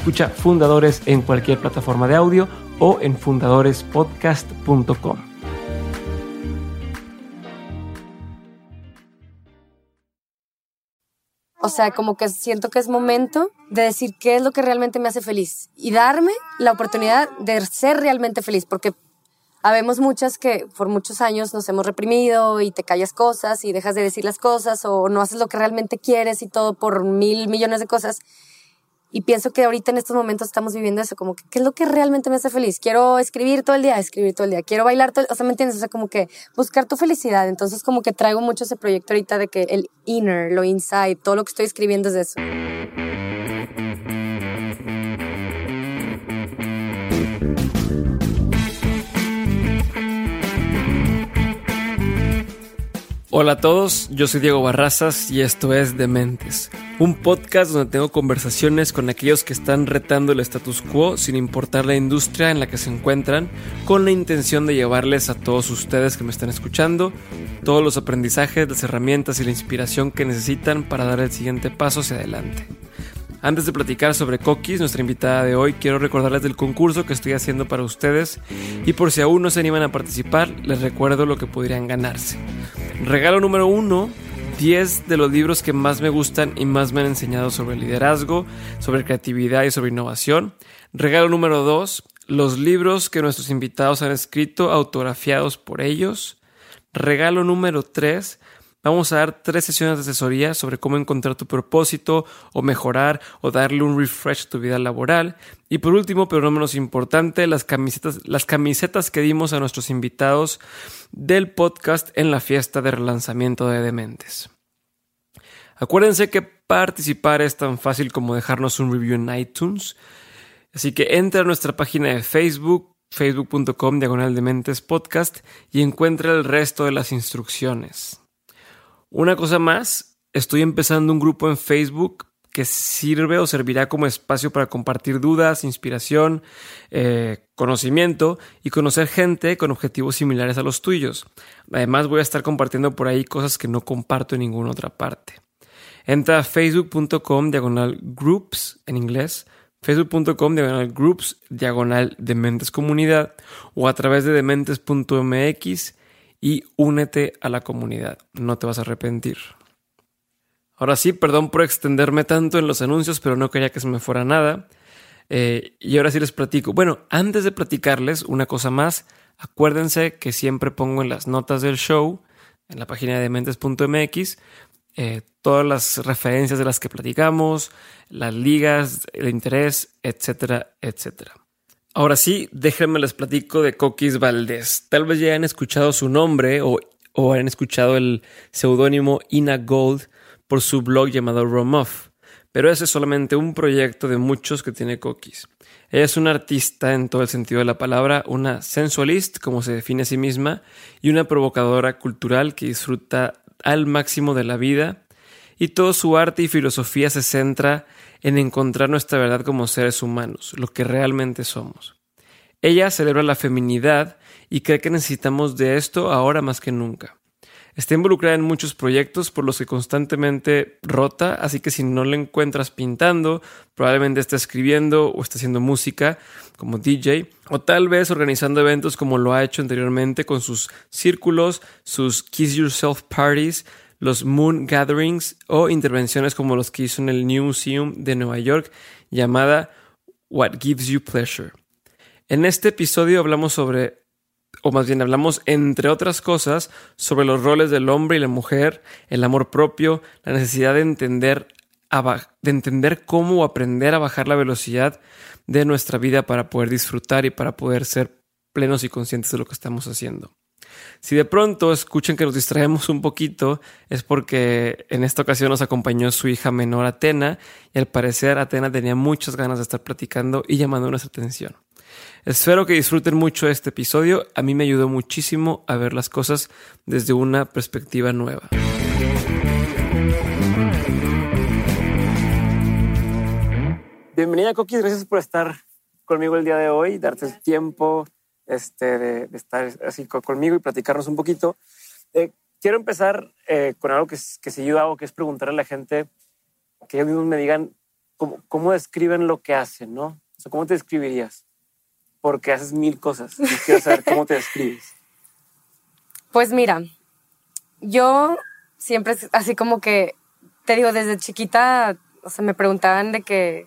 Escucha Fundadores en cualquier plataforma de audio o en fundadorespodcast.com. O sea, como que siento que es momento de decir qué es lo que realmente me hace feliz y darme la oportunidad de ser realmente feliz, porque habemos muchas que por muchos años nos hemos reprimido y te callas cosas y dejas de decir las cosas o no haces lo que realmente quieres y todo por mil millones de cosas. Y pienso que ahorita en estos momentos estamos viviendo eso, como que, ¿qué es lo que realmente me hace feliz? Quiero escribir todo el día, escribir todo el día. Quiero bailar todo el, o sea, ¿me entiendes? O sea, como que buscar tu felicidad. Entonces, como que traigo mucho ese proyecto ahorita de que el inner, lo inside, todo lo que estoy escribiendo es eso. Hola a todos, yo soy Diego Barrazas y esto es Dementes, un podcast donde tengo conversaciones con aquellos que están retando el status quo sin importar la industria en la que se encuentran, con la intención de llevarles a todos ustedes que me están escuchando todos los aprendizajes, las herramientas y la inspiración que necesitan para dar el siguiente paso hacia adelante. Antes de platicar sobre Cookies, nuestra invitada de hoy, quiero recordarles del concurso que estoy haciendo para ustedes y por si aún no se animan a participar, les recuerdo lo que podrían ganarse. Regalo número uno, 10 de los libros que más me gustan y más me han enseñado sobre liderazgo, sobre creatividad y sobre innovación. Regalo número 2, los libros que nuestros invitados han escrito autografiados por ellos. Regalo número 3, Vamos a dar tres sesiones de asesoría sobre cómo encontrar tu propósito o mejorar o darle un refresh a tu vida laboral. Y por último, pero no menos importante, las camisetas, las camisetas que dimos a nuestros invitados del podcast en la fiesta de relanzamiento de Dementes. Acuérdense que participar es tan fácil como dejarnos un review en iTunes. Así que entra a nuestra página de Facebook, facebook.com diagonal dementes podcast y encuentra el resto de las instrucciones. Una cosa más, estoy empezando un grupo en Facebook que sirve o servirá como espacio para compartir dudas, inspiración, eh, conocimiento y conocer gente con objetivos similares a los tuyos. Además voy a estar compartiendo por ahí cosas que no comparto en ninguna otra parte. Entra a facebook.com diagonal groups en inglés, facebook.com diagonal groups diagonal dementes comunidad o a través de dementes.mx y únete a la comunidad. No te vas a arrepentir. Ahora sí, perdón por extenderme tanto en los anuncios, pero no quería que se me fuera nada. Eh, y ahora sí les platico. Bueno, antes de platicarles una cosa más, acuérdense que siempre pongo en las notas del show, en la página de mentes.mx, eh, todas las referencias de las que platicamos, las ligas, el interés, etcétera, etcétera. Ahora sí, déjenme les platico de Coquis Valdés. Tal vez ya han escuchado su nombre o, o han escuchado el seudónimo Ina Gold por su blog llamado Romoff, pero ese es solamente un proyecto de muchos que tiene Coquis. Ella es una artista en todo el sentido de la palabra, una sensualist, como se define a sí misma, y una provocadora cultural que disfruta al máximo de la vida, y todo su arte y filosofía se centra en encontrar nuestra verdad como seres humanos, lo que realmente somos. Ella celebra la feminidad y cree que necesitamos de esto ahora más que nunca. Está involucrada en muchos proyectos por los que constantemente rota, así que si no la encuentras pintando, probablemente está escribiendo o está haciendo música como DJ, o tal vez organizando eventos como lo ha hecho anteriormente con sus círculos, sus Kiss Yourself Parties, los Moon Gatherings o intervenciones como los que hizo en el New Museum de Nueva York llamada What Gives You Pleasure. En este episodio hablamos sobre o más bien hablamos, entre otras cosas, sobre los roles del hombre y la mujer, el amor propio, la necesidad de entender, de entender cómo aprender a bajar la velocidad de nuestra vida para poder disfrutar y para poder ser plenos y conscientes de lo que estamos haciendo. Si de pronto escuchan que nos distraemos un poquito, es porque en esta ocasión nos acompañó su hija menor Atena y al parecer Atena tenía muchas ganas de estar platicando y llamando nuestra atención. Espero que disfruten mucho este episodio. A mí me ayudó muchísimo a ver las cosas desde una perspectiva nueva. Bienvenida, Coquis. Gracias por estar conmigo el día de hoy, darte el tiempo este, de, estar así conmigo y platicarnos un poquito. Eh, quiero empezar eh, con algo que, que seguido hago, que es preguntar a la gente que ellos mismos me digan cómo, cómo describen lo que hacen, ¿no? O sea, ¿cómo te describirías? porque haces mil cosas. Y quiero saber cómo te describes. Pues mira, yo siempre así como que, te digo, desde chiquita, o sea, me preguntaban de que,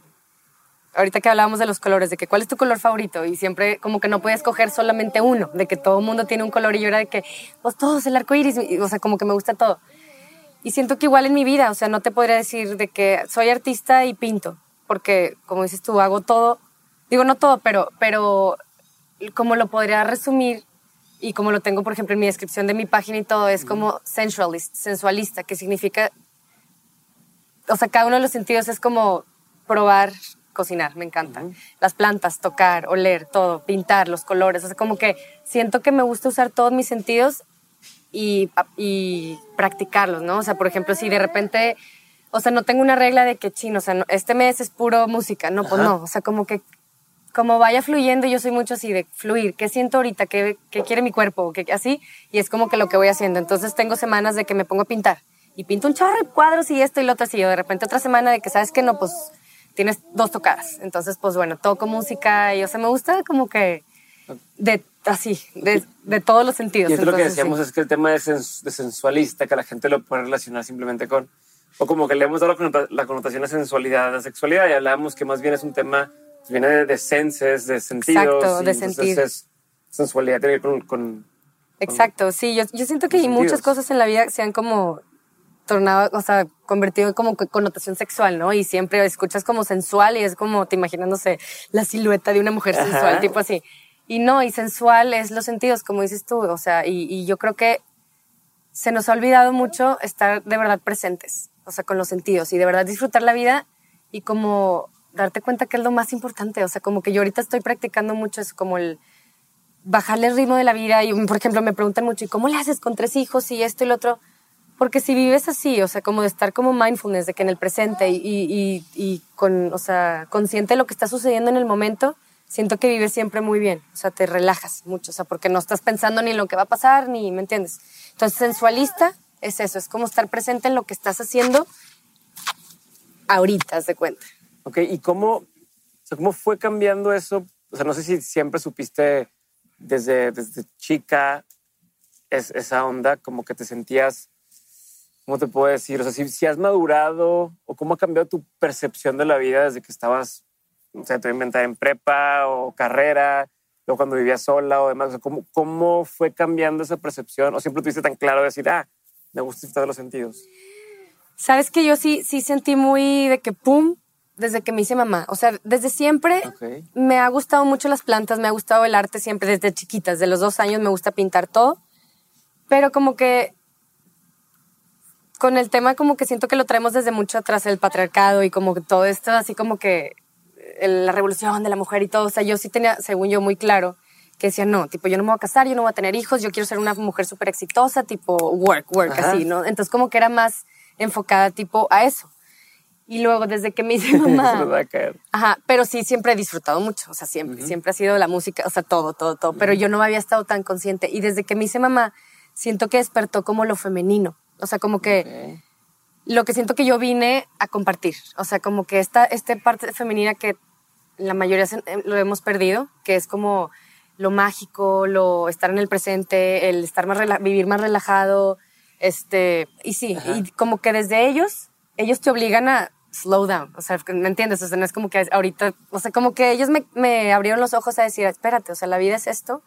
ahorita que hablábamos de los colores, de que cuál es tu color favorito y siempre como que no puedes escoger solamente uno, de que todo el mundo tiene un color y yo era de que, pues todos, el arco iris, o sea, como que me gusta todo. Y siento que igual en mi vida, o sea, no te podría decir de que soy artista y pinto, porque como dices tú, hago todo digo no todo, pero, pero como lo podría resumir y como lo tengo, por ejemplo, en mi descripción de mi página y todo, es como sensualist, sensualista, que significa, o sea, cada uno de los sentidos es como probar, cocinar, me encanta. Las plantas, tocar, oler, todo, pintar, los colores, o sea, como que siento que me gusta usar todos mis sentidos y, y practicarlos, ¿no? O sea, por ejemplo, si de repente, o sea, no tengo una regla de que chino, o sea, este mes es puro música, no, pues no, o sea, como que como vaya fluyendo, yo soy mucho así de fluir, ¿qué siento ahorita? ¿Qué, qué quiere mi cuerpo? ¿Qué, así, y es como que lo que voy haciendo. Entonces tengo semanas de que me pongo a pintar y pinto un chorro de cuadros y esto y lo otro así. de repente otra semana de que sabes que no, pues tienes dos tocadas. Entonces, pues bueno, toco música y o sea, me gusta como que de así, de, de todos los sentidos. Y lo que decíamos es que el tema de, sensualista, que la gente lo puede relacionar simplemente con, o como que le hemos dado la connotación de sensualidad, a la sexualidad y hablábamos que más bien es un tema viene de senses, de sentidos. Exacto, de sentir. sensualidad tiene que ver con, Exacto, sí, yo, yo siento que muchas cosas en la vida se han como tornado, o sea, convertido como connotación sexual, ¿no? Y siempre escuchas como sensual y es como te imaginándose la silueta de una mujer sensual, tipo así. Y no, y sensual es los sentidos, como dices tú, o sea, y, y yo creo que se nos ha olvidado mucho estar de verdad presentes, o sea, con los sentidos y de verdad disfrutar la vida y como darte cuenta que es lo más importante. O sea, como que yo ahorita estoy practicando mucho eso, como el bajarle el ritmo de la vida. Y, por ejemplo, me preguntan mucho, ¿y cómo le haces con tres hijos y esto y lo otro? Porque si vives así, o sea, como de estar como mindfulness, de que en el presente y, y, y con, o sea, consciente de lo que está sucediendo en el momento, siento que vives siempre muy bien. O sea, te relajas mucho, o sea, porque no estás pensando ni en lo que va a pasar, ni, ¿me entiendes? Entonces, sensualista es eso, es como estar presente en lo que estás haciendo ahorita, haz de cuenta. Ok, ¿y cómo, cómo fue cambiando eso? O sea, no sé si siempre supiste desde, desde chica es, esa onda, como que te sentías, ¿cómo te puedo decir? O sea, si, si has madurado o cómo ha cambiado tu percepción de la vida desde que estabas, o sea, te inventar en prepa o carrera, o cuando vivías sola o demás. O sea, ¿cómo, ¿Cómo fue cambiando esa percepción? ¿O siempre tuviste tan claro de decir, ah, me gusta todos los sentidos? Sabes que yo sí, sí sentí muy de que pum, desde que me hice mamá. O sea, desde siempre me ha gustado mucho las plantas, me ha gustado el arte siempre, desde chiquita, desde los dos años me gusta pintar todo. Pero como que con el tema como que siento que lo traemos desde mucho atrás, el patriarcado y como que todo esto, así como que la revolución de la mujer y todo. O sea, yo sí tenía, según yo, muy claro que decía, no, tipo, yo no me voy a casar, yo no voy a tener hijos, yo quiero ser una mujer súper exitosa, tipo, work, work, así, ¿no? Entonces como que era más enfocada tipo a eso. Y luego, desde que me hice mamá. Ajá, pero sí, siempre he disfrutado mucho. O sea, siempre, siempre ha sido la música, o sea, todo, todo, todo. Pero yo no me había estado tan consciente. Y desde que me hice mamá, siento que despertó como lo femenino. O sea, como que lo que siento que yo vine a compartir. O sea, como que esta, esta parte femenina que la mayoría eh, lo hemos perdido, que es como lo mágico, lo estar en el presente, el estar más vivir más relajado. Este, y sí, y como que desde ellos ellos te obligan a slow down, o sea, ¿me entiendes? O sea, no es como que ahorita, o sea, como que ellos me, me abrieron los ojos a decir, espérate, o sea, la vida es esto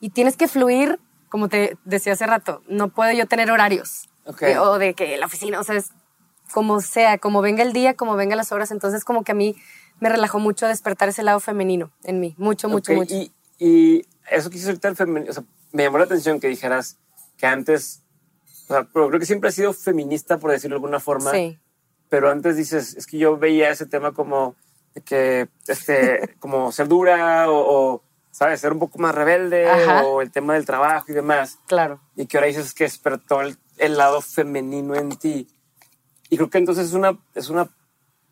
y tienes que fluir, como te decía hace rato, no puedo yo tener horarios. Ok. Eh, O de que la oficina, o sea, es como sea, como venga el día, como venga las horas. Entonces, como que a mí me relajó mucho despertar ese lado femenino en mí. Mucho, mucho, Ok, mucho. Y, y eso que hiciste ahorita el femenino, o sea, me llamó la atención que dijeras que antes, o sea, pero creo que siempre has sido feminista, por decirlo de alguna forma. Sí. Pero antes dices, es que yo veía ese tema como que, este, como ser dura o, o, ¿sabes? Ser un poco más rebelde Ajá. o el tema del trabajo y demás. Claro. Y que ahora dices que despertó el, el lado femenino en ti. Y creo que entonces es una, es una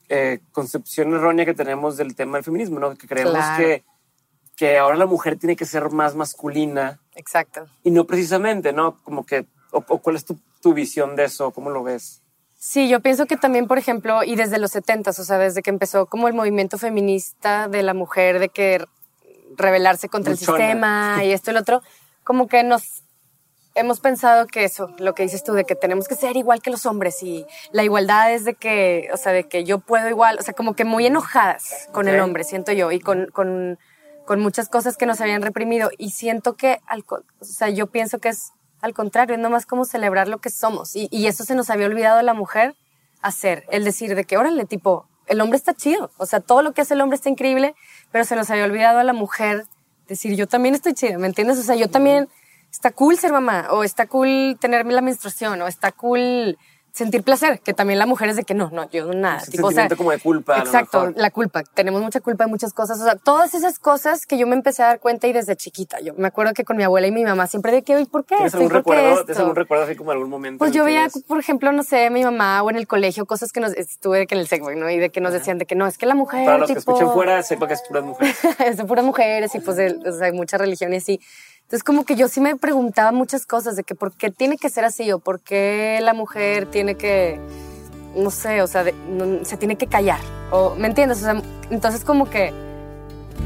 eh, concepción errónea que tenemos del tema del feminismo, ¿no? Que creemos Claro. que, que ahora la mujer tiene que ser más masculina Exacto. y no precisamente, ¿no? Como que, o, o cuál es tu, tu visión de eso, cómo lo ves. Sí, yo pienso que también, por ejemplo, y desde los 70, o sea, desde que empezó como el movimiento feminista de la mujer, de que rebelarse contra Luchona. el sistema y esto y lo otro, como que nos hemos pensado que eso, lo que dices tú, de que tenemos que ser igual que los hombres y la igualdad es de que, o sea, de que yo puedo igual, o sea, como que muy enojadas con el hombre, siento yo, y con, con, con muchas cosas que nos habían reprimido. Y siento que, al, o sea, yo pienso que es al contrario, es nomás como celebrar lo que somos. Y, y eso se nos había olvidado a la mujer hacer, el decir de que, órale, tipo, el hombre está chido, o sea, todo lo que hace el hombre está increíble, pero se nos había olvidado a la mujer decir, yo también estoy chida, ¿me entiendes? O sea, yo también, está cool ser mamá, o está cool tener la menstruación, o está cool sentir placer, que también la mujer es de que no, no, yo nada. Ese tipo, o sea, sentimiento como de culpa, Exacto, la culpa. Tenemos mucha culpa de muchas cosas. O sea, todas esas cosas que yo me empecé a dar cuenta y desde chiquita. Yo me acuerdo que con mi abuela y mi mamá siempre de que, "Oye, ¿por qué ¿Tienes algún, ¿Y por qué recuerdo, esto?". ¿Tienes algún recuerdo así como algún momento? Pues yo veía, por ejemplo, no sé, mi mamá o en el colegio, cosas que nos estuve que en el Segway, ¿no? Y de que nos decían de que no, es que la mujer. Para los que tipo, escuchen fuera, sepa que es puras mujeres. es de puras mujeres y pues de, o sea, hay mucha religión y. Entonces como que yo sí me preguntaba muchas cosas de que por qué tiene que ser así o por qué la mujer tiene que, no sé, o sea, de- no- se tiene que callar. O, ¿Me entiendes? O sea, entonces como que,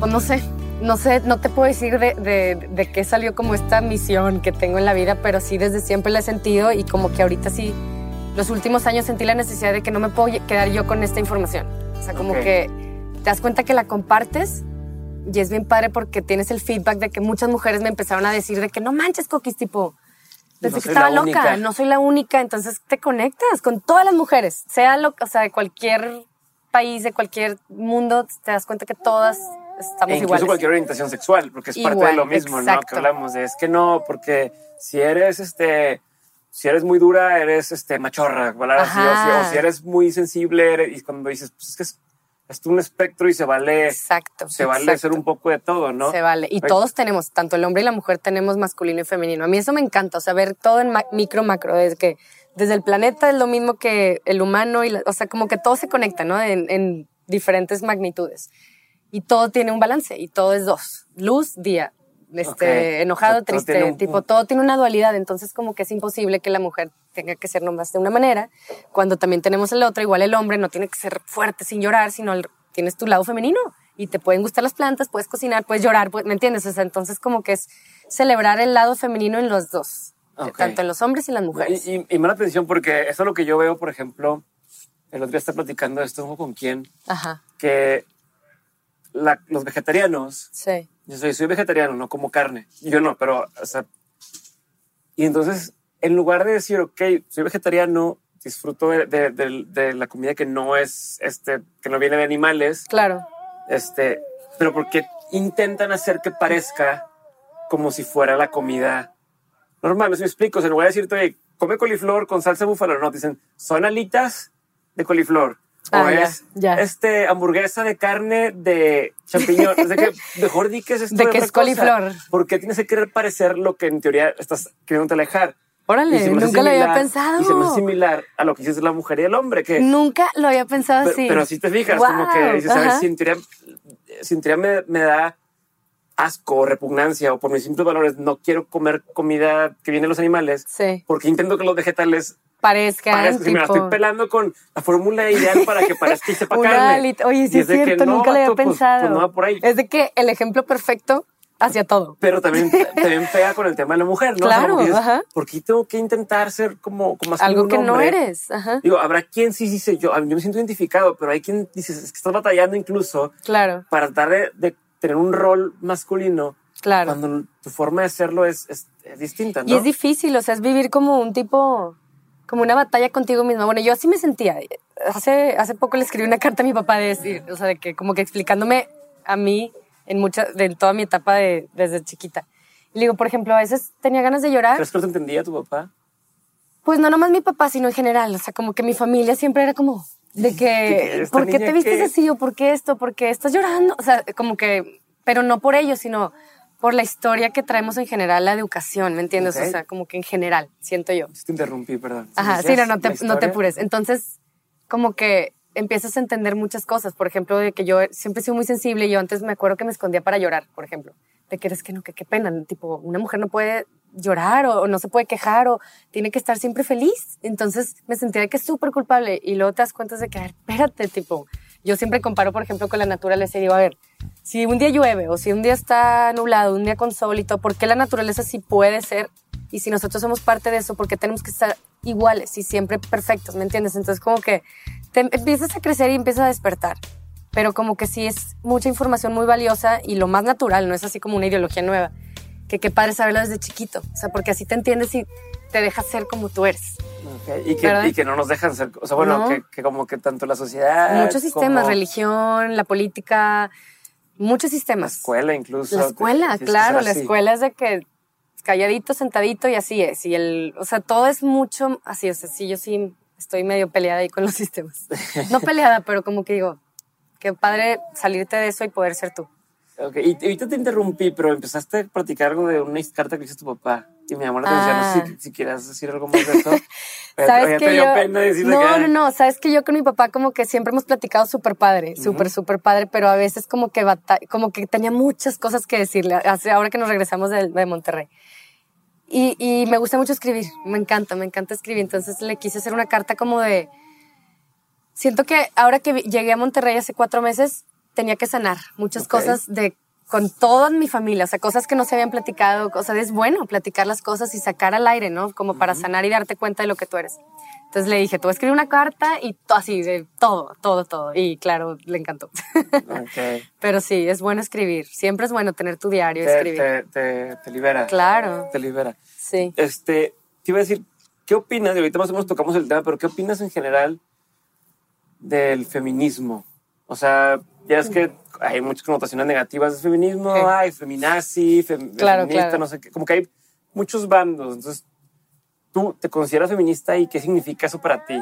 pues no sé, no sé, no te puedo decir de, de, de qué salió como esta misión que tengo en la vida, pero sí desde siempre la he sentido y como que ahorita sí, los últimos años sentí la necesidad de que no me puedo quedar yo con esta información. O sea, como Ok. que te das cuenta que la compartes y es bien padre porque tienes el feedback de que muchas mujeres me empezaron a decir de que no manches, Coquis, tipo, pensé No que estaba loca, única. no soy la única, entonces te conectas con todas las mujeres, sea lo, o sea, de cualquier país, de cualquier mundo, te das cuenta que todas estamos E incluso iguales. cualquier orientación sexual, porque es parte de Igual, lo mismo, ¿no? exacto. Que hablamos de, es que no, porque si eres, este, si eres muy dura, eres, este, machorra. Así, o, si, o si eres muy sensible, eres- y cuando dices, pues es que es, es un espectro y se vale, Exacto. se vale exacto. ser un poco de todo, ¿no? Se vale. Y Ay, todos tenemos, tanto el hombre y la mujer tenemos masculino y femenino. A mí eso me encanta, o sea, ver todo en ma- micro, macro, desde que desde el planeta es lo mismo que el humano, y la- o sea, como que todo se conecta, ¿no? En, en diferentes magnitudes. Y todo tiene un balance, y todo es dos. Luz, día. Este, enojado, todo triste, un- tipo, todo tiene una dualidad, entonces como que es imposible que la mujer tenga que ser nomás de una manera, cuando también tenemos el otro, igual el hombre no tiene que ser fuerte sin llorar, sino el- tienes tu lado femenino y te pueden gustar las plantas, puedes cocinar, puedes llorar, pues, ¿me entiendes? O sea, entonces como que es celebrar el lado femenino en los dos, Ok. tanto en los hombres y las mujeres. Y, y, y me da atención porque eso es lo que yo veo, por ejemplo, el otro día está platicando esto con quién, Ajá, que la- los vegetarianos sí, Yo soy, soy vegetariano, no como carne. Yo no, pero, o sea. Y entonces, en lugar de decir, ok, soy vegetariano, disfruto de, de- de- de la comida que no es, este, que no viene de animales, claro, este, pero porque intentan hacer que parezca como si fuera la comida normal. No me explico. O sea, en lugar de decirte, come coliflor con salsa búfalo, no, dicen, son alitas de coliflor. O Ah, ya, es ya. este hamburguesa de carne de champiñón. es de que mejor di que es esto De que es coliflor. Porque tienes que querer parecer lo que en teoría estás queriendo alejar. Órale, nunca lo había similar- pensado. Y se me hace similar a lo que dices la mujer y el hombre, que nunca lo había pensado pero, así. pero si te fijas, Wow, como que dices, si en teoría, si en teoría me, me da asco o repugnancia o por mis simples valores no quiero comer comida que viene de los animales, Sí, porque intento que los vegetales parezcan, parezcan, si me la tipo... estoy pelando con la fórmula ideal para que parezca y sepa carne. Oye, sí Y es que cierto, no, nunca lo había vato, pues- pensado. pues no va por ahí. Es de que el ejemplo perfecto hacia todo. Pero también, también pega con el tema de la mujer, ¿no? O sea, Claro, como que dices, ajá. ¿Por qué tengo que intentar ser como, como más Algo un que no eres. Ajá. Digo, habrá quien sí dice, yo, yo me siento identificado, pero hay quien dice, es que estás batallando incluso Claro, para tratar de, de tener un rol masculino Claro. Cuando tu forma de es, es, es distinta, ¿no? Y es difícil, o sea, es vivir como un tipo, como una batalla contigo misma. Bueno, yo así me sentía. Hace, hace poco le escribí una carta a mi papá de decir, o sea, de que como que explicándome a mí en mucha, de toda mi etapa de, desde chiquita. Y le digo, por ejemplo, a veces tenía ganas de llorar. ¿Crees que te entendía tu papá? Pues no nomás mi papá, sino en general. O sea, como que mi familia siempre era como de que, ¿por qué te vistes así o por qué esto? ¿Por qué estás llorando? O sea, como que, pero no por ello, sino por la historia que traemos en general, la educación, ¿me entiendes? Ok. O sea, como que en general, siento yo. Te interrumpí, perdón. Ajá, sí, ¿Decías no, no te, no te apures. Entonces, como que empiezas a entender muchas cosas. Por ejemplo, de que yo siempre he sido muy sensible y yo antes me acuerdo que me escondía para llorar, por ejemplo. De que eres que no, que qué pena. Tipo, una mujer no puede llorar o, o no se puede quejar o tiene que estar siempre feliz. Entonces me sentía que es súper culpable y luego te das cuenta de que, a ver, espérate, tipo, yo siempre comparo, por ejemplo, con la naturaleza y digo, a ver, si un día llueve o si un día está nublado, un día con sol y todo, ¿por qué la naturaleza sí puede ser? Y si nosotros somos parte de eso, ¿por qué tenemos que estar iguales y siempre perfectos? ¿Me entiendes? Entonces como que te empiezas a crecer y empiezas a despertar. Pero como que sí es mucha información muy valiosa y lo más natural, no es así como una ideología nueva. Que qué padre saberlo desde chiquito. O sea, porque así te entiendes y te dejas ser como tú eres. Ok, Y, que, y que no nos dejan ser. O sea, bueno, No. que, que como que tanto la sociedad. Muchos sistemas, como religión, la política, muchos La sistemas. escuela, incluso. La escuela, claro, la escuela es de que calladito, sentadito y así es. Y el, o sea, todo es mucho así. O sea, sí, yo sí estoy medio peleada ahí con los sistemas. No peleada, pero como que digo, qué padre salirte de eso y poder ser tú. Ok, Y ahorita te interrumpí, pero empezaste a platicar algo de una carta que hizo tu papá. Y me llamó la atención. No sé Ah. si, si quieras decir algo más de eso. ¿Sabes que yo, no, que. no, no, sabes que yo con mi papá como que siempre hemos platicado súper padre, súper, súper padre, pero a veces como que bata- como que tenía muchas cosas que decirle, ahora que nos regresamos de, de Monterrey. Y, y me gusta mucho escribir, me encanta, me encanta escribir, entonces le quise hacer una carta como de... Siento que ahora que llegué a Monterrey hace cuatro meses, tenía que sanar muchas cosas de con toda mi familia, o sea, cosas que no se habían platicado, o sea, es bueno platicar las cosas y sacar al aire, ¿no? Como para sanar y darte cuenta de lo que tú eres. Entonces le dije, tú escribir una carta y así, de todo, todo, todo. Y claro, le encantó. Ok. Pero sí, es bueno escribir. Siempre es bueno tener tu diario, Te, escribir. te, te, te libera. Claro, Te libera. sí. Este, te iba a decir, ¿qué opinas? Y ahorita más o menos tocamos el tema, pero ¿qué opinas en general del feminismo? O sea, ya es que hay muchas connotaciones negativas del feminismo, Sí. hay feminazi, fem- Claro, feminista, claro. no sé qué, como que hay muchos bandos. Entonces, ¿tú te consideras feminista y qué significa eso para ti?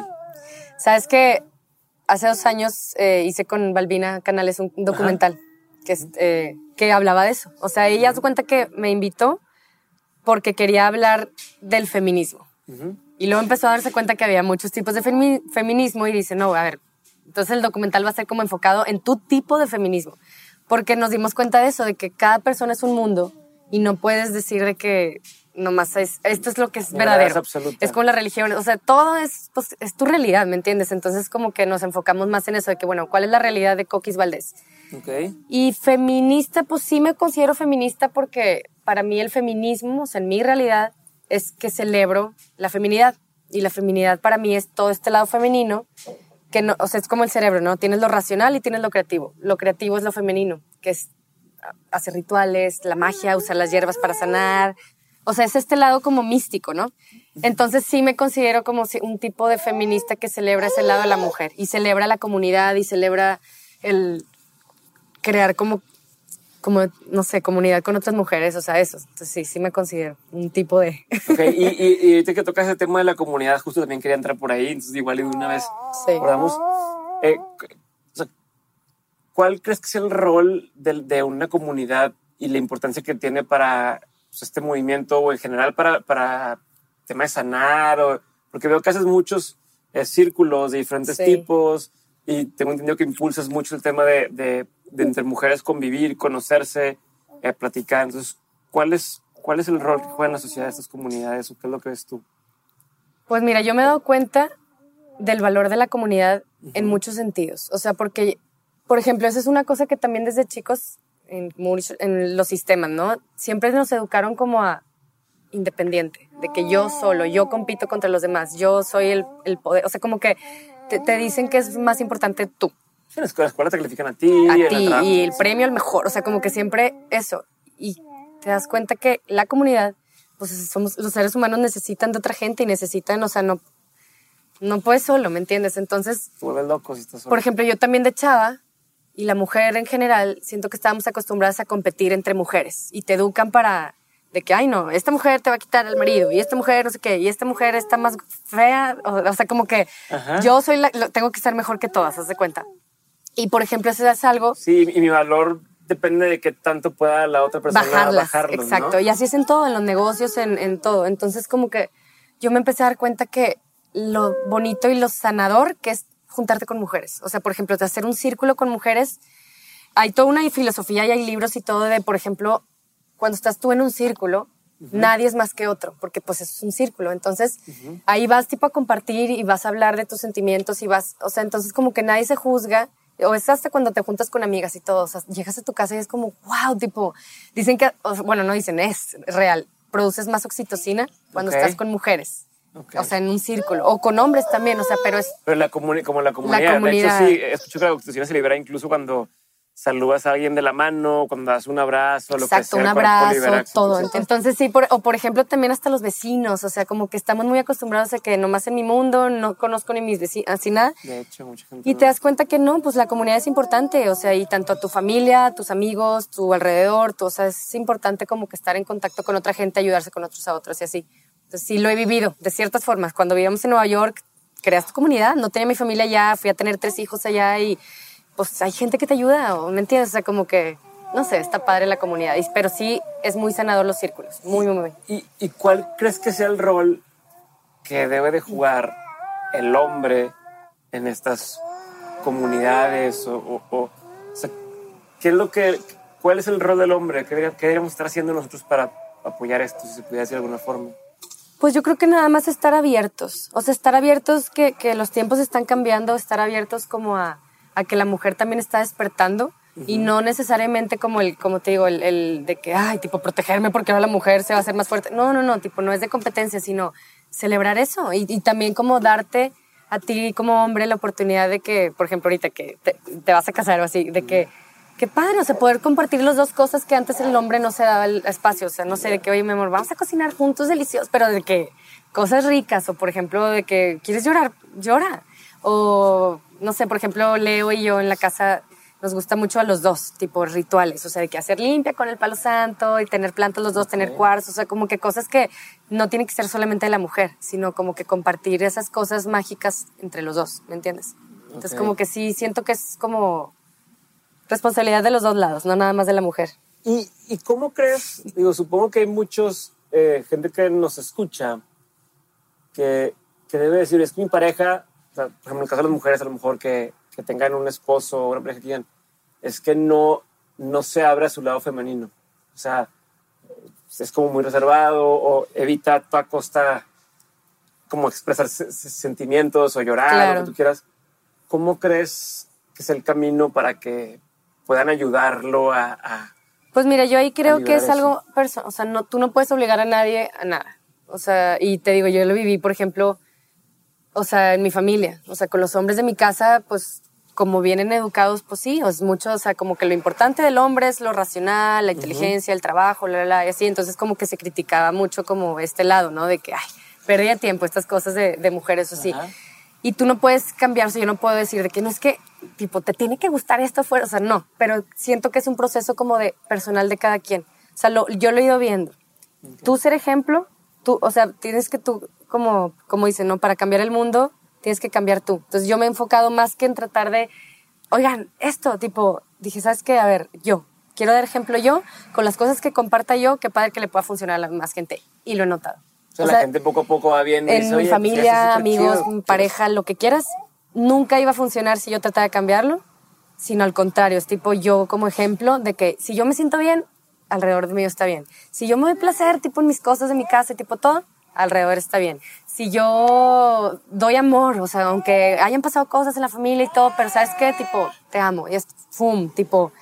Sabes que hace dos años eh, hice con Balbina Canales un documental que, eh, que hablaba de eso. O sea, ella se cuenta que me invitó porque quería hablar del feminismo. Ujú. Y luego empezó a darse cuenta que había muchos tipos de femi- feminismo y dice, no, a ver, entonces el documental va a ser como enfocado en tu tipo de feminismo. Porque nos dimos cuenta de eso, de que cada persona es un mundo y no puedes decir de que nomás es, esto es lo que es verdadero. es. Es como la religión, o sea, todo es, pues, es tu realidad, ¿me entiendes? Entonces como que nos enfocamos más en eso, de que, bueno, ¿cuál es la realidad de Coquis Valdés? Y feminista, pues sí me considero feminista porque para mí el feminismo, o sea, en mi realidad, es que celebro la feminidad. Y la feminidad para mí es todo este lado femenino, que no, o sea, es como el cerebro, ¿no? Tienes lo racional y tienes lo creativo. Lo creativo es lo femenino, que es ah, hacer rituales, la magia, usar las hierbas para sanar. O sea, es este lado como místico, ¿no? Entonces sí me considero como un tipo de feminista que celebra ese lado de la mujer y celebra la comunidad y celebra el, crear como, como, no sé, comunidad con otras mujeres, o sea, eso. Entonces sí, sí me considero un tipo de... Ok, y, y, y ahorita que tocas el tema de la comunidad, justo también quería entrar por ahí, entonces igual de una vez Sí. Recordamos, eh, o sea, ¿cuál crees que es el rol de, de una comunidad y la importancia que tiene para pues, este movimiento o en general para, para tema de sanar? O, porque veo que haces muchos eh, círculos de diferentes Sí. tipos y tengo entendido que impulsas mucho el tema de, de, de entre mujeres convivir, conocerse, eh, platicar. Entonces, ¿cuál es, ¿cuál es el rol que juega en la sociedad de estas comunidades o qué es lo que ves tú? Pues mira, yo me he dado cuenta del valor de la comunidad en muchos sentidos. O sea, porque, por ejemplo, esa es una cosa que también desde chicos en, los sistemas, ¿no? Siempre nos educaron como a independiente, de que yo solo, yo compito contra los demás, yo soy el, el poder. O sea, como que te, te dicen que es más importante tú. En la escuela, la escuela te califican a ti, a ti y el premio al mejor. O sea, como que siempre eso. Y te das cuenta que la comunidad, pues somos, los seres humanos necesitan de otra gente y necesitan, o sea, no, no puedes solo, ¿me entiendes? Entonces, loco si estás solo. por ejemplo, yo también de chava y la mujer en general, siento que estábamos acostumbradas a competir entre mujeres y te educan para de que, ay, no, esta mujer te va a quitar al marido y esta mujer no sé qué, y esta mujer está más fea, o, sea, como que yo soy la, tengo que estar mejor que todas, haz de cuenta. Y por ejemplo, eso es algo... Sí, y mi valor depende de qué tanto pueda la otra persona bajarlas. bajarlos, exacto, y así es en todo, en los negocios, en, en todo. Entonces, como que yo me empecé a dar cuenta que lo bonito y lo sanador que es juntarte con mujeres. O sea, por ejemplo, de hacer un círculo con mujeres, hay toda una filosofía y hay libros y todo de, por ejemplo, cuando estás tú en un círculo, nadie es más que otro, porque pues es un círculo. Entonces, ahí vas tipo a compartir y vas a hablar de tus sentimientos y vas, o sea, entonces como que nadie se juzga. O es hasta cuando te juntas con amigas y todo, o sea, llegas a tu casa y es como, wow, tipo, dicen que, bueno, no dicen, es real, produces más oxitocina cuando estás con mujeres. O sea, en un círculo. O con hombres también, o sea, pero es... Pero la como la comunidad. La comunidad. De hecho, sí, escucho que la oxitocina se libera incluso cuando saludas a alguien de la mano, cuando das un abrazo, lo que sea. un abrazo, todo. Entonces, sí, por, o por ejemplo también hasta los vecinos, o sea, como que estamos muy acostumbrados a que nomás en mi mundo no conozco ni mis vecinos, así nada. De hecho, mucha gente. Y te das cuenta que no, pues la comunidad es importante, o sea, y tanto a tu familia, a tus amigos, tu alrededor, o sea, es importante como que estar en contacto con otra gente, ayudarse con otros a otros y así. Entonces, sí lo he vivido de ciertas formas. Cuando vivíamos en Nueva York, creas tu comunidad, no tenía mi familia allá, fui a tener tres hijos allá y pues hay gente que te ayuda, ¿me entiendes? O sea, como que, no sé, está padre la comunidad, pero sí es muy sanador los círculos, muy, muy, muy. ¿Y, ¿Y cuál crees que sea el rol que debe de jugar el hombre en estas comunidades? O, o, sea, ¿qué es lo que, ¿cuál es el rol del hombre? ¿Qué, ¿Qué deberíamos estar haciendo nosotros para apoyar esto, si se pudiera decir de alguna forma? Pues yo creo que nada más estar abiertos, o sea, estar abiertos que, que los tiempos están cambiando, estar abiertos como a a que la mujer también está despertando y no necesariamente como el, como te digo, el, el, de que, ay, tipo, protegerme porque ahora la mujer se va a hacer más fuerte. No, no, no, tipo, no es de competencia, sino celebrar eso y, y también como darte a ti como hombre la oportunidad de que, por ejemplo, ahorita que te, te vas a casar o así, de que, qué padre, o sea, poder compartir las dos cosas que antes el hombre no se daba el espacio, o sea, no sé, de que, oye, mi amor, vamos a cocinar juntos deliciosos, pero de que cosas ricas, o por ejemplo, de que quieres llorar, llora, o no sé, por ejemplo, Leo y yo en la casa nos gusta mucho a los dos, tipo rituales, o sea, de que hacer limpia con el palo santo y tener plantas los dos, tener cuarzos, o sea, como que cosas que no tienen que ser solamente de la mujer, sino como que compartir esas cosas mágicas entre los dos, ¿me entiendes? Entonces, como que sí, siento que es como responsabilidad de los dos lados, no nada más de la mujer. ¿Y, y cómo crees? Digo, supongo que hay muchos, eh, gente que nos escucha, que, que debe decir, es que mi pareja por ejemplo, en el caso de las mujeres, a lo mejor que, que tengan un esposo o una pareja que quieran, es que no, no se abre a su lado femenino. O sea, es como muy reservado o evita a toda costa como expresar sentimientos o llorar, lo que tú quieras. ¿Cómo crees que es el camino para que puedan ayudarlo a... pues mira, yo ahí creo que es algo personal. O sea, no, tú no puedes obligar a nadie a nada. O sea, y te digo, yo lo viví, por ejemplo, o sea, en mi familia, o sea, con los hombres de mi casa, pues como vienen educados, pues sí, es mucho, o sea, como que lo importante del hombre es lo racional, la inteligencia, el trabajo, la, la, y así, entonces como que se criticaba mucho como este lado, ¿no? De que, ay, perdía tiempo estas cosas de, de mujeres, o sí. Y tú no puedes cambiar, o sea, yo no puedo decir de que no es que, tipo, te tiene que gustar esto fuera, o sea, no, pero siento que es un proceso como de personal de cada quien. O sea, lo, yo lo he ido viendo. Tú ser ejemplo, tú, o sea, tienes que tú como, como dicen, ¿no? Para cambiar el mundo tienes que cambiar tú. Entonces yo me he enfocado más que en tratar de, oigan, esto, tipo, dije, ¿sabes qué? A ver, yo, quiero dar ejemplo yo, con las cosas que comparta yo, qué padre que le pueda funcionar a la más gente. Y lo he notado. O sea, la gente poco a poco va viendo. En mi pues, familia, amigos, pareja, lo que quieras, nunca iba a funcionar si yo trataba de cambiarlo, sino al contrario, es tipo yo como ejemplo de que si yo me siento bien, alrededor de mí está bien. Si yo me doy placer, tipo en mis cosas de mi casa, tipo todo, alrededor está bien. Si yo doy amor, o sea, aunque hayan pasado cosas en la familia y todo, pero ¿sabes qué? Tipo, te amo. Y es, ¡fum! Tipo,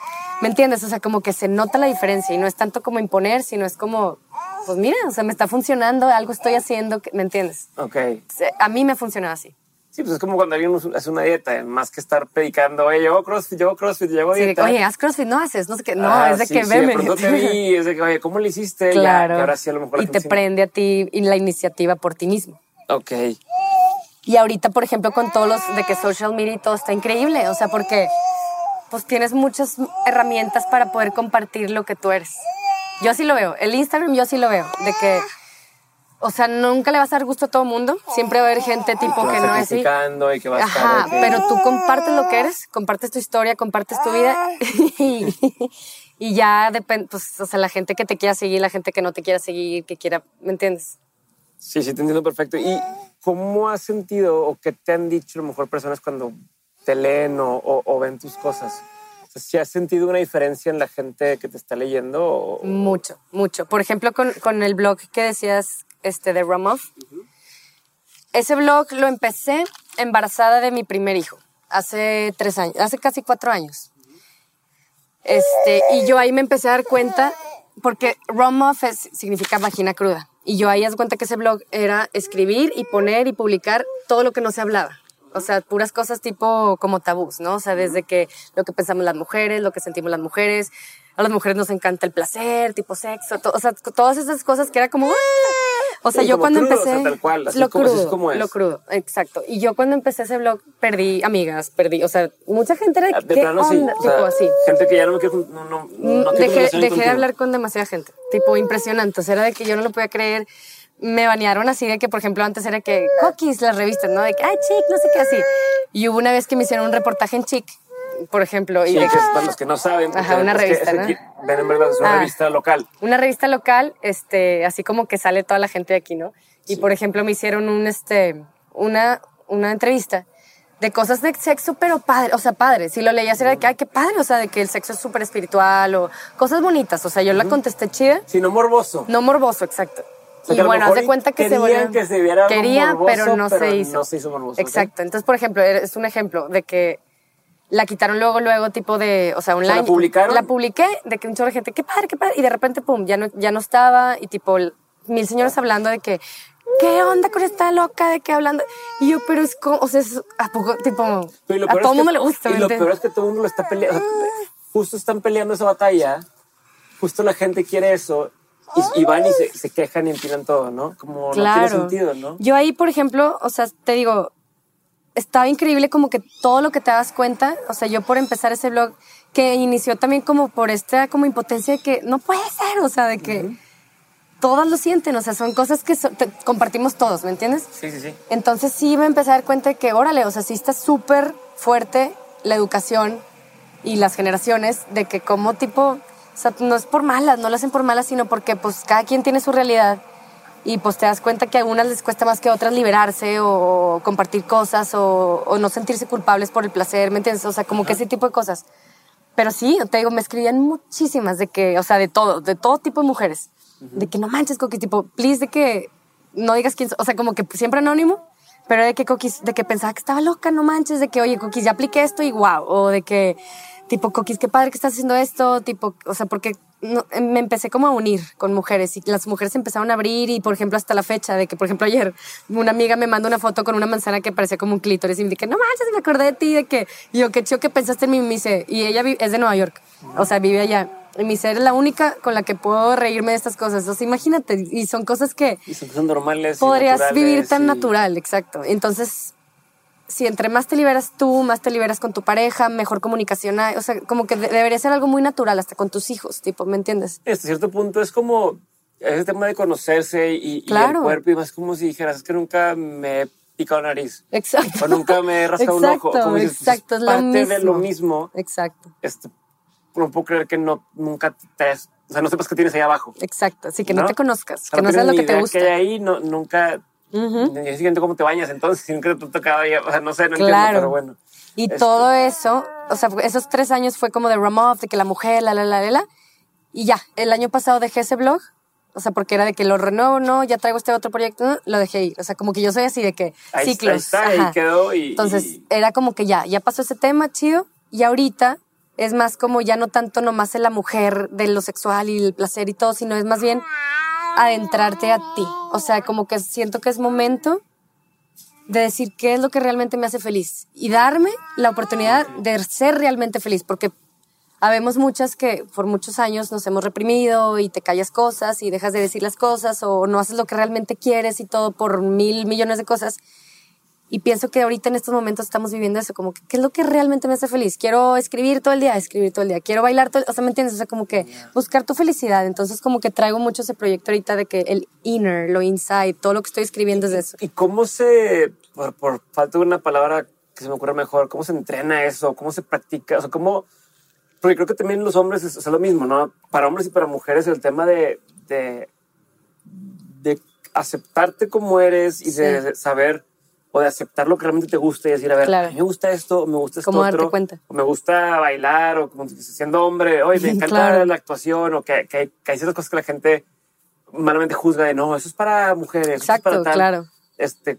¿me entiendes? O sea, como que se nota la diferencia y no es tanto como imponer, sino es como, pues mira, o sea, me está funcionando, algo estoy haciendo, ¿me entiendes? Ok. A mí me ha funcionado así. Sí, pues es como cuando alguien hace una dieta, más que estar predicando, oye, llevo CrossFit, llevo CrossFit, llevo dieta. oye, haz CrossFit, no haces, no sé qué, no, ah, es de que veme. Sí, de te vi, es de que, oye, ¿cómo le hiciste? Claro. Ya, ahora sí a lo mejor Y te prende a ti la iniciativa por ti mismo. Ok. Y ahorita, por ejemplo, con todos los de que social media y todo está increíble, o sea, porque pues tienes muchas herramientas para poder compartir lo que tú eres. Yo así lo veo, el Instagram yo sí lo veo, de que o sea, nunca le vas a dar gusto a todo el mundo. Siempre va a haber gente tipo que no es así. Y que va a Ajá, pero tú compartes lo que eres, compartes tu historia, compartes tu vida y, ya depende, pues, o sea, la gente que te quiera seguir, la gente que no te quiera seguir, que quiera, ¿me entiendes? Sí, sí, te entiendo perfecto. ¿Y cómo has sentido o qué te han dicho a lo mejor personas cuando te leen o, ven tus cosas? O sea, ¿Si has sentido una diferencia en la gente que te está leyendo? Mucho, mucho. Por ejemplo, con, con el blog que decías este, de Romoff. Ese blog lo empecé embarazada de mi primer hijo, hace tres años, hace casi cuatro años. Este, y yo ahí me empecé a dar cuenta, porque Romoff significa vagina cruda. Y yo ahí me cuenta que ese blog era escribir y poner y publicar todo lo que no se hablaba. O sea, puras cosas tipo como tabús, ¿no? O sea, desde que lo que pensamos las mujeres, lo que sentimos las mujeres, a las mujeres nos encanta el placer, tipo sexo, o sea, todas esas cosas que era como... O sea, yo cuando empecé... tal cual, lo crudo, lo crudo, exacto. Y yo cuando empecé ese blog perdí amigas, perdí, o sea, mucha gente era... Ah, de plano sí, tipo así. Gente que ya no me quiero... No, no, no mm, dejé, dejé de hablar con demasiada gente, tipo impresionante. O sea, era de que yo no lo podía creer me banearon así de que, por ejemplo, antes era que cookies, las revistas, ¿no? De que, ay, chic, no sé qué así. Y hubo una vez que me hicieron un reportaje en chic por ejemplo. y de que, para los que no saben, Ajá, una revista, ¿no? ven en verdad, es una ah, revista local. Una revista local, este, así como que sale toda la gente de aquí, ¿no? Y por ejemplo me hicieron un, este, una, una entrevista de cosas de sexo, pero padre, o sea, padre. Si lo leías era de que, ay, qué padre, o sea, de que el sexo es súper espiritual o cosas bonitas. O sea, yo la contesté chida. Sí, no morboso. No morboso, exacto. y bueno, haz de cuenta que se volvió. que se viera Quería, pero no se hizo. No se hizo morboso. Exacto. Entonces, por ejemplo, es un ejemplo de que la quitaron luego, luego, tipo de, o sea, online. ¿La publicaron? La publiqué, de que un chorro de gente, qué padre, qué padre, y de repente, pum, ya no, ya no estaba, y tipo, mil señores hablando de que, ¿qué onda con esta loca de qué hablando? Y yo, pero es como, o sea, es, ¿a poco, tipo, a todo el mundo le gusta. Y lo peor es que todo el mundo lo está peleando, justo están peleando esa batalla, justo la gente quiere eso, y, van y se, se, quejan y empinan todo, ¿no? Como claro. no tiene sentido, ¿no? Yo ahí, por ejemplo, o sea, te digo, estaba increíble como que todo lo que te das cuenta, o sea, yo por empezar ese blog, que inició también como por esta como impotencia de que no puede ser, o sea, de que todos lo sienten, o sea, son cosas que compartimos todos, ¿me entiendes? Sí, sí, sí. Entonces sí me empecé a dar cuenta de que, órale, o sea, sí está súper fuerte la educación y las generaciones de que como tipo, o sea, no es por malas, no lo hacen por malas, sino porque pues cada quien tiene su realidad y pues te das cuenta que a algunas les cuesta más que a otras liberarse o compartir cosas o, no sentirse culpables por el placer, ¿me entiendes? O sea, como que ese tipo de cosas. Pero sí, te digo, me escribían muchísimas de que, o sea, de todo, de todo tipo de mujeres. De que no manches, Coquis, tipo, please, de que no digas quién, o sea, como que siempre anónimo, pero de que Coquis, de que pensaba que estaba loca, no manches, de que, oye, Coquis, ya apliqué esto y wow, o de que, tipo, Coquis, qué padre que estás haciendo esto, tipo, o sea, porque no, me empecé como a unir con mujeres y las mujeres empezaron a abrir y por ejemplo hasta la fecha de que por ejemplo ayer una amiga me mandó una foto con una manzana que parecía como un clítoris y me dije no manches me acordé de ti de que y yo qué chido que pensaste en mí me dice y ella es de Nueva York o sea vive allá y mi ser es la única con la que puedo reírme de estas cosas. O sea, imagínate, y son cosas que... Y son normales. Podrías vivir tan natural, exacto. Entonces, si entre más te liberas tú, más te liberas con tu pareja, mejor comunicación hay. O sea, como que debería ser algo muy natural, hasta con tus hijos, tipo, ¿me entiendes? Hasta cierto punto es como ese tema de conocerse y, el cuerpo, y más como si dijeras, es que nunca me he picado nariz. Exacto. O nunca me he rascado un ojo. Como exacto, es, parte lo mismo. de lo mismo. Exacto. Este, no puedo creer que no, nunca te... O sea, no sepas qué tienes ahí abajo. Exacto, así que no, te conozcas, que no, seas lo que te gusta. que hay ahí, no, nunca Uh -huh. siguiente cómo te bañas entonces, si nunca te tocaba, o sea, no sé, no entiendo, pero bueno. Y este todo eso, o sea, esos tres años fue como de Ramoff, de que la mujer, la, la, la, la, la, y ya, el año pasado dejé ese blog, o sea, porque era de que lo renuevo, no, ya traigo este otro proyecto, lo dejé ir, o sea, como que yo soy así de que ahí ciclos. Está, ahí quedó y, Entonces, era como que ya, ya pasó ese tema, chido, y ahorita es más como ya no tanto nomás en la mujer de lo sexual y el placer y todo, sino es más bien adentrarte a ti. O sea, como que siento que es momento de decir qué es lo que realmente me hace feliz y darme la oportunidad de ser realmente feliz, porque habemos muchas que por muchos años nos hemos reprimido y te callas cosas y dejas de decir las cosas o no haces lo que realmente quieres y todo por mil millones de cosas. Y pienso que ahorita en estos momentos estamos viviendo eso, como que, ¿qué es lo que realmente me hace feliz? Quiero escribir todo el día, escribir todo el día. Quiero bailar todo, o sea, ¿me entiendes? O sea, como que buscar tu felicidad. Entonces, como que traigo mucho ese proyecto ahorita de que el inner, lo inside, todo lo que estoy escribiendo es eso. ¿Y cómo se, por, por falta de una palabra que se me ocurra mejor, cómo se entrena eso? ¿Cómo se practica? O sea, ¿cómo...? Porque creo que también los hombres es, lo mismo, ¿no? Para hombres y para mujeres el tema de, de, de aceptarte como eres y de saber o de aceptar lo que realmente te gusta y decir, a ver, me gusta esto, me gusta esto ¿Cómo otro, o me gusta bailar, o como siendo hombre, oye, me encanta la actuación, o que, que, hay, que, hay, ciertas cosas que la gente malamente juzga de, no, eso es para mujeres, Exacto, eso es para tal. claro. Este,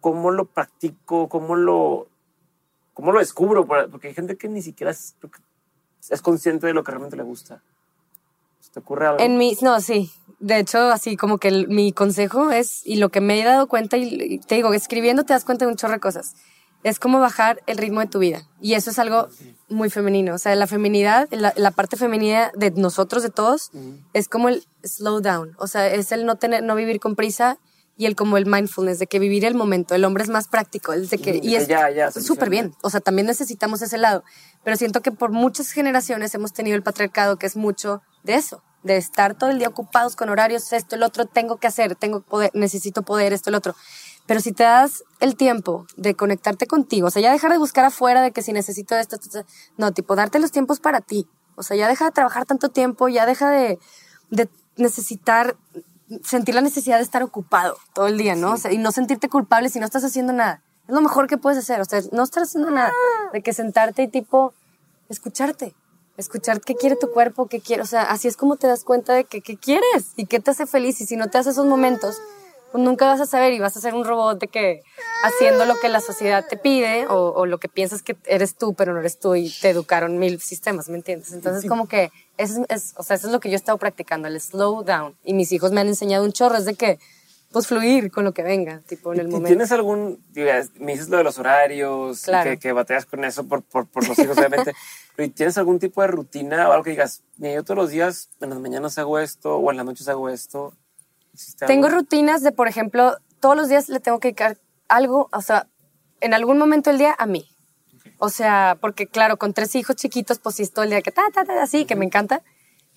¿cómo lo practico? ¿Cómo lo, cómo lo descubro? Porque hay gente que ni siquiera es, es consciente de lo que realmente le gusta. ¿Te ocurre algo? En mi, no, sí. De hecho, así como que mi consejo es, y lo que me he dado cuenta, y te digo, escribiendo te das cuenta de un chorro de cosas. Es como bajar el ritmo de tu vida. Y eso es algo muy femenino. O sea, la feminidad, la, la parte femenina de nosotros, de todos, es como el slow down. O sea, es el no tener, no vivir con prisa y el como el mindfulness, de que vivir el momento. El hombre es más práctico, el de que, y es súper bien. O sea, también necesitamos ese lado. Pero siento que por muchas generaciones hemos tenido el patriarcado que es mucho de eso, de estar todo el día ocupados con horarios, esto, el otro, tengo que hacer, tengo poder, necesito poder, esto, el otro. Pero si te das el tiempo de conectarte contigo, o sea, ya dejar de buscar afuera de que si necesito esto, esto, no, tipo, darte los tiempos para ti. O sea, ya deja de trabajar tanto tiempo, ya deja de, de necesitar, sentir la necesidad de estar ocupado todo el día, ¿no? O sea, y no sentirte culpable si no estás haciendo nada. Es lo mejor que puedes hacer, o sea, no estar haciendo nada, de que sentarte y tipo, escucharte escuchar qué quiere tu cuerpo, qué quiere, o sea, así es como te das cuenta de que qué quieres y qué te hace feliz y si no te hace esos momentos, pues nunca vas a saber y vas a ser un robot de que haciendo lo que la sociedad te pide o, o lo que piensas que eres tú, pero no eres tú y te educaron mil sistemas, ¿me entiendes? Entonces como que eso es, o sea, eso es lo que yo he estado practicando, el slow down y mis hijos me han enseñado un chorro, es de que pues fluir con lo que venga, tipo en el momento. ¿Tienes algún, me dices lo de los horarios, que, que, bateas con eso por, por, por los hijos, obviamente, pero ¿tienes algún tipo de rutina o algo que digas, yo todos los días, en las mañanas hago esto o en las noches hago esto? Tengo rutinas de, por ejemplo, todos los días le tengo que dedicar algo, o sea, en algún momento del día a mí. O sea, porque claro, con tres hijos chiquitos, pues sí todo el día que ta, ta, ta, así, que me encanta.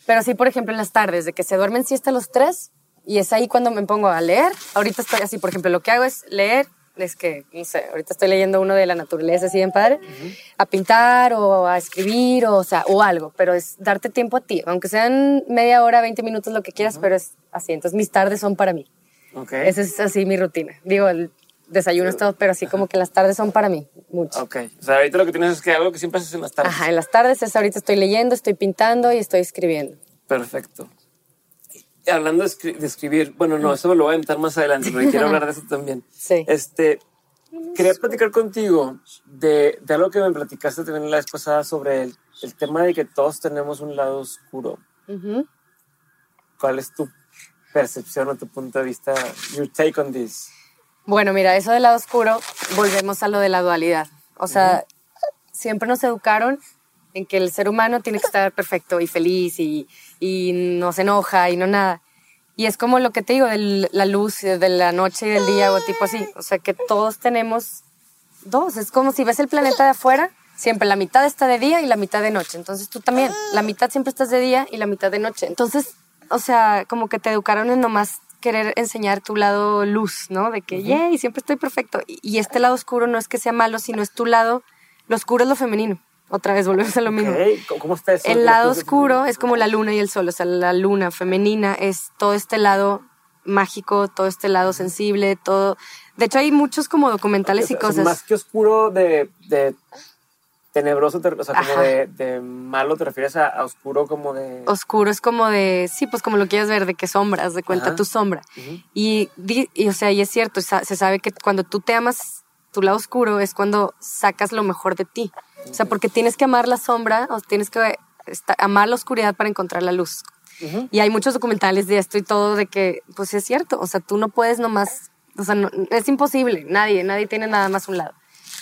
Pero sí, por ejemplo, en las tardes, de que se duermen siesta los tres, y es ahí cuando me pongo a leer. Ahorita estoy así, por ejemplo, lo que hago es leer, es que, no sé, ahorita estoy leyendo uno de la naturaleza así bien padre, a pintar o a escribir o, o, sea, o algo, pero es darte tiempo a ti, aunque sean media hora, 20 minutos, lo que quieras, pero es así. Entonces mis tardes son para mí. Okay. Esa es así mi rutina. Digo, el desayuno es todo, pero así como que las tardes son para mí, mucho. Ok, o sea, ahorita lo que tienes es que algo que siempre haces en las tardes. Ajá, en las tardes es ahorita estoy leyendo, estoy pintando y estoy escribiendo. Perfecto hablando de, escribir, bueno, no, eso lo voy a invitar más adelante, pero quiero hablar de eso también. Sí. Este, quería platicar contigo de, de, algo que me platicaste también la vez pasada sobre el, el tema de que todos tenemos un lado oscuro. ¿Cuál es tu percepción o tu punto de vista, your take on this? Bueno, mira, eso del lado oscuro, volvemos a lo de la dualidad. O sea, siempre nos educaron en que el ser humano tiene que estar perfecto y feliz y, y no se enoja y no nada. Y es como lo que te digo, de la luz de la noche y del día o tipo así. O sea, que todos tenemos dos. Es como si ves el planeta de afuera, siempre la mitad está de día y la mitad de noche. Entonces tú también, la mitad siempre estás de día y la mitad de noche. Entonces, o sea, como que te educaron en nomás querer enseñar tu lado luz, ¿no? De que, uh -huh. yay, siempre estoy perfecto. Y, y este lado oscuro no es que sea malo, sino es tu lado, lo oscuro es lo femenino. Otra vez volvemos a lo mismo. Okay. ¿Cómo está eso? El lado oscuro es como la luna y el sol. O sea, la luna femenina es todo este lado mágico, todo este lado sensible, todo. De hecho, hay muchos como documentales okay, y cosas. Más que oscuro de, de tenebroso, o sea, como de, de, malo, te refieres a, a, oscuro como de. Oscuro es como de. Sí, pues como lo quieras ver, de que sombras, de cuenta Ajá. tu sombra. Uh -huh. y, y, o sea, y es cierto, se sabe que cuando tú te amas tu lado oscuro es cuando sacas lo mejor de ti. O sea, porque tienes que amar la sombra o tienes que amar la oscuridad para encontrar la luz. Uh -huh. Y hay muchos documentales de esto y todo de que, pues es cierto, o sea, tú no puedes nomás o sea, no- es imposible, nadie, nadie tiene nada más un lado.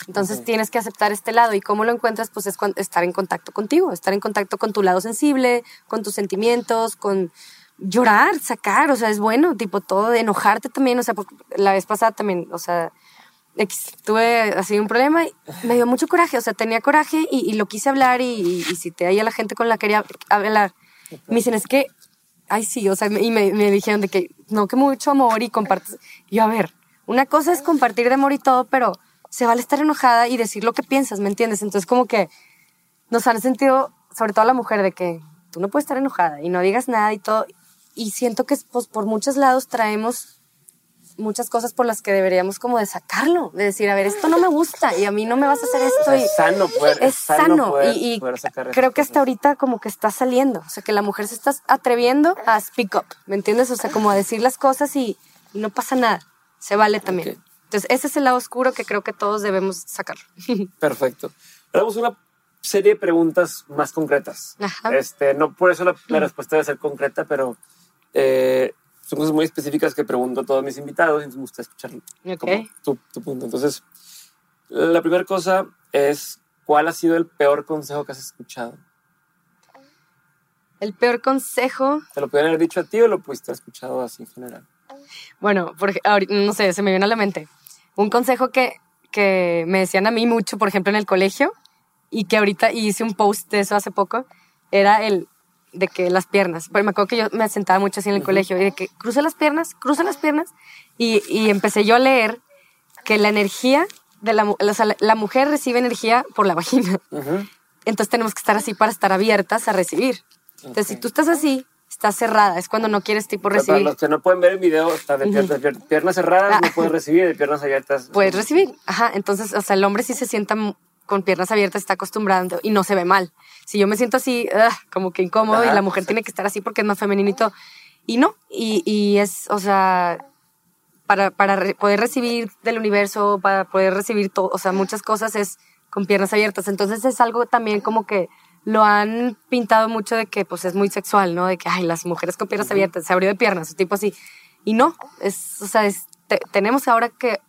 Entonces tienes que aceptar este lado y cómo lo encuentras, pues es estar en contacto contigo, estar en contacto con tu lado sensible, con tus sentimientos, con llorar, sacar, o sea, es bueno, tipo todo, de enojarte también, o sea, la vez pasada también, o sea, tuve así un problema y me dio mucho coraje, o sea, tenía coraje y, y lo quise hablar y, y, y cité ahí a la gente con la que quería hablar. Me dicen, es que, ay sí, o sea, y me, me dijeron de que, no, que mucho amor y compartes. Yo, a ver, una cosa es compartir de amor y todo, pero se vale estar enojada y decir lo que piensas, ¿me entiendes? Entonces como que nos han sentido, sobre todo la mujer, de que tú no puedes estar enojada y no digas nada y todo. Y siento que pues, por muchos lados traemos muchas cosas por las que deberíamos como de sacarlo, de decir, a ver, esto no me gusta y a mí no me vas a hacer esto. y Es sano poder, es sano poder- y, y poder sacar esas creo que hasta ahorita como que está saliendo, o sea, que la mujer se está atreviendo a speak up, ¿me entiendes? O sea, como a decir las cosas y, y no pasa nada, se vale también. Entonces, ese es el lado oscuro que creo que todos debemos sacarlo. Perfecto. Hagamos una serie de preguntas más concretas. Ajá. Este, no por eso la, la respuesta debe ser concreta, pero eh, son cosas muy específicas que pregunto a todos mis invitados y me gusta escuchar Ok. como tu, tu punto. Entonces, la primera cosa es, ¿cuál ha sido el peor consejo que has escuchado? El peor consejo, ¿Te lo pudieron haber dicho a ti o lo pudiste haber escuchado así en general? bueno, porque no sé, se me viene a la mente. Un consejo que, que me decían a mí mucho, por ejemplo, en el colegio, y que ahorita hice un post de eso hace poco, era el de que las piernas. Pero me acuerdo que yo me sentaba mucho así en el colegio, y de que cruza las piernas, cruza las piernas, y, y empecé yo a leer que la energía de la, mu- o sea, la, la mujer recibe energía por la vagina. Entonces tenemos que estar así para estar abiertas a recibir. Entonces, si tú estás así, estás cerrada, es cuando no quieres tipo O sea, Para recibir. los que no pueden ver el video, está de, pier- de pier- piernas cerradas, Ah. no puedes recibir, de piernas abiertas. Puedes recibir. Ajá, entonces, o sea, el hombre sí se sienta con piernas abiertas, está acostumbrado y no se ve mal. Si yo me siento así, ugh, como que incómodo, Ajá, y la mujer tiene que estar así porque es más femenino y no, y, y es, o sea, para, para re- poder recibir del universo, para poder recibir todo, o sea, muchas cosas es con piernas abiertas. Entonces es algo también como que lo han pintado mucho de que pues es muy sexual, ¿no? De que, ay, las mujeres con piernas abiertas, se abrió de piernas, o tipo así. Y no, es, o sea, es, te- tenemos ahora que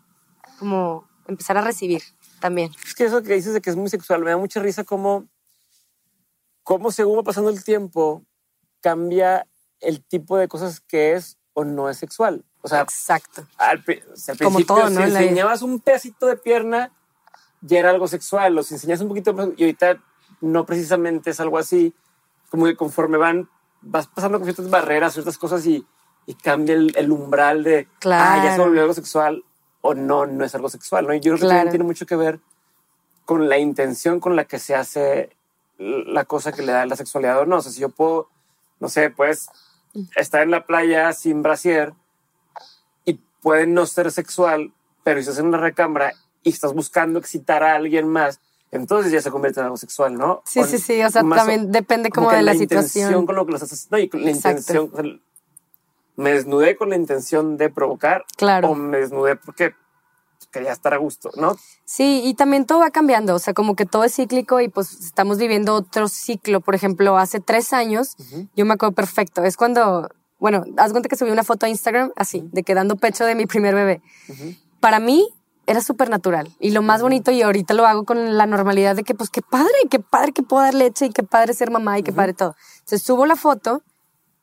como empezar a recibir también. Es que eso que dices de que es muy sexual, me da mucha risa cómo, cómo según va pasando el tiempo, cambia el tipo de cosas que es o no es sexual. O sea, Exacto. al, o sea, al Como principio, todo, ¿no? si enseñabas un pedacito de pierna, ya era algo sexual. O si enseñas un poquito más, y ahorita no precisamente es algo así. Como que conforme van, vas pasando con ciertas barreras, ciertas cosas y, y cambia el, el umbral de, ah, ya se Claro. volvió algo sexual o no, no es algo sexual. ¿no? Y yo creo que Claro. también tiene mucho que ver con la intención con la que se hace la cosa que le da la sexualidad o no. O sea, si yo puedo, no sé, pues estar en la playa sin brasier y puede no ser sexual, pero si estás en una recámara y estás buscando excitar a alguien más, entonces ya se convierte en algo sexual, ¿no? Sí, sí, sí. O sea, también depende como que de la intención situación. con lo que lo estás haciendo y la Exacto. intención. Me desnudé con la intención de provocar Claro. o me desnudé porque quería estar a gusto, ¿no? Sí, y también todo va cambiando, o sea, como que todo es cíclico y pues estamos viviendo otro ciclo. Por ejemplo, hace tres años, yo me acuerdo perfecto, es cuando, bueno, haz cuenta que subí una foto a Instagram así, de que dando pecho de mi primer bebé. Para mí era súper natural y lo más bonito y ahorita lo hago con la normalidad de que pues qué padre, qué padre que puedo dar leche y qué padre ser mamá y qué padre todo. Entonces subo la foto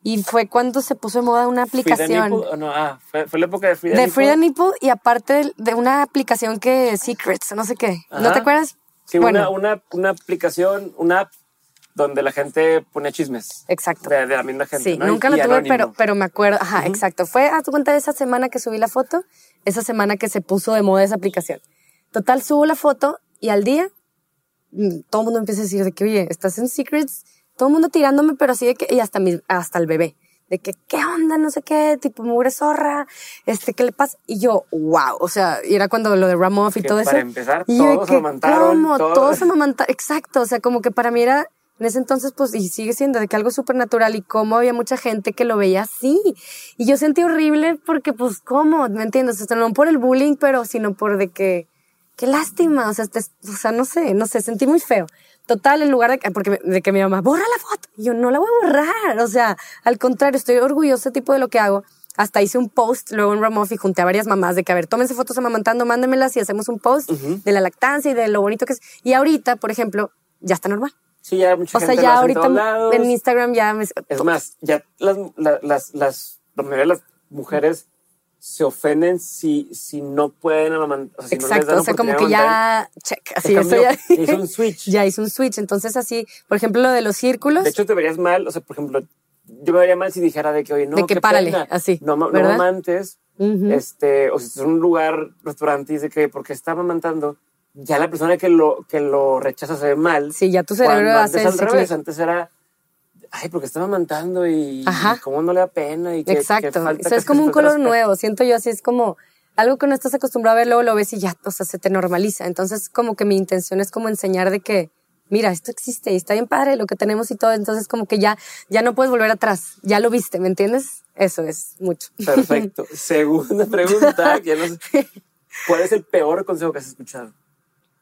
y fue cuando se puso de moda una aplicación. Nipple, no, ah, fue, fue la época de Frida De Nipple. Frida Nipple y aparte de, de una aplicación que Secrets, no sé qué. ¿No Ajá. te acuerdas? Sí, bueno, una, una, una aplicación, una app donde la gente pone chismes. exacto. De, de la misma gente. Sí, ¿no? nunca Y- lo y tuve, anónimo. pero, pero me acuerdo. Ajá, exacto. Fue, haz tu cuenta de esa semana que subí la foto, esa semana que se puso de moda esa aplicación. Total, subo la foto y al día mm, todo el mundo empieza a decir de que, oye, estás en Secrets, todo el mundo tirándome, pero así de que, y hasta, mi, hasta el bebé, de que, ¿qué onda? No sé qué, tipo, mugre zorra, este, ¿qué le pasa? Y yo, wow, o sea, y era cuando lo de Ramoff y Que todo eso. para empezar, y todos que, amamantaron, ¿cómo? todos- Todos amamantaron, exacto, o sea, como que para mí era, en ese entonces, pues, y sigue siendo de que algo súper natural y cómo había mucha gente que lo veía así. Y yo sentí horrible porque, pues, ¿cómo? ¿Me entiendes? O sea, no por el bullying, pero sino por de que, qué lástima, o sea, te- o sea, no sé, no sé, sentí muy feo. Total, en lugar de, que- porque de que mi mamá, borra la foto. Y yo, no la voy a borrar, o sea, al contrario, estoy orgullosa tipo de lo que hago. hasta hice un post luego en Ramoff y junté a varias mamás de que, a ver, tómense fotos amamantando, mándenmelas y hacemos un post de la lactancia y de lo bonito que es. Y ahorita, por ejemplo, ya está normal. Sí, ya mucha O sea, gente lo ya en ahorita lados. en Instagram ya me... Es más, ya las, la- las, las, la mayoría de las mujeres se ofenden si, si no pueden amamantar. O sea, si no les Exacto, dan o sea, como que ya, check, así, eso ya, hizo un switch. ya hizo un switch. Entonces, así, por ejemplo, lo de los círculos, De hecho, te verías mal, o sea, por ejemplo, yo me vería mal si dijera de que, oye, no, De que qué párale, pena, así, no, no mamantes, Ujú. este, o si en un lugar, restaurante, y dice que porque está amamantando, ya la persona que lo, que lo rechaza se ve mal. Sí, ya tu cerebro hace antes al revés, antes era, ay, porque está amamantando y, y cómo no le da pena y que, que Exacto. falta Eso que es como un color nuevo. Siento yo así, es como algo que no estás acostumbrado a ver, luego lo ves y ya, o sea, se te normaliza. Entonces, como que mi intención es como enseñar de que, mira, esto existe y está bien padre lo que tenemos y todo. Entonces, como que ya, ya no puedes volver atrás. Ya lo viste, ¿me entiendes? Eso es mucho. Perfecto. Segunda pregunta, que no sé, ¿cuál es el peor consejo que has escuchado?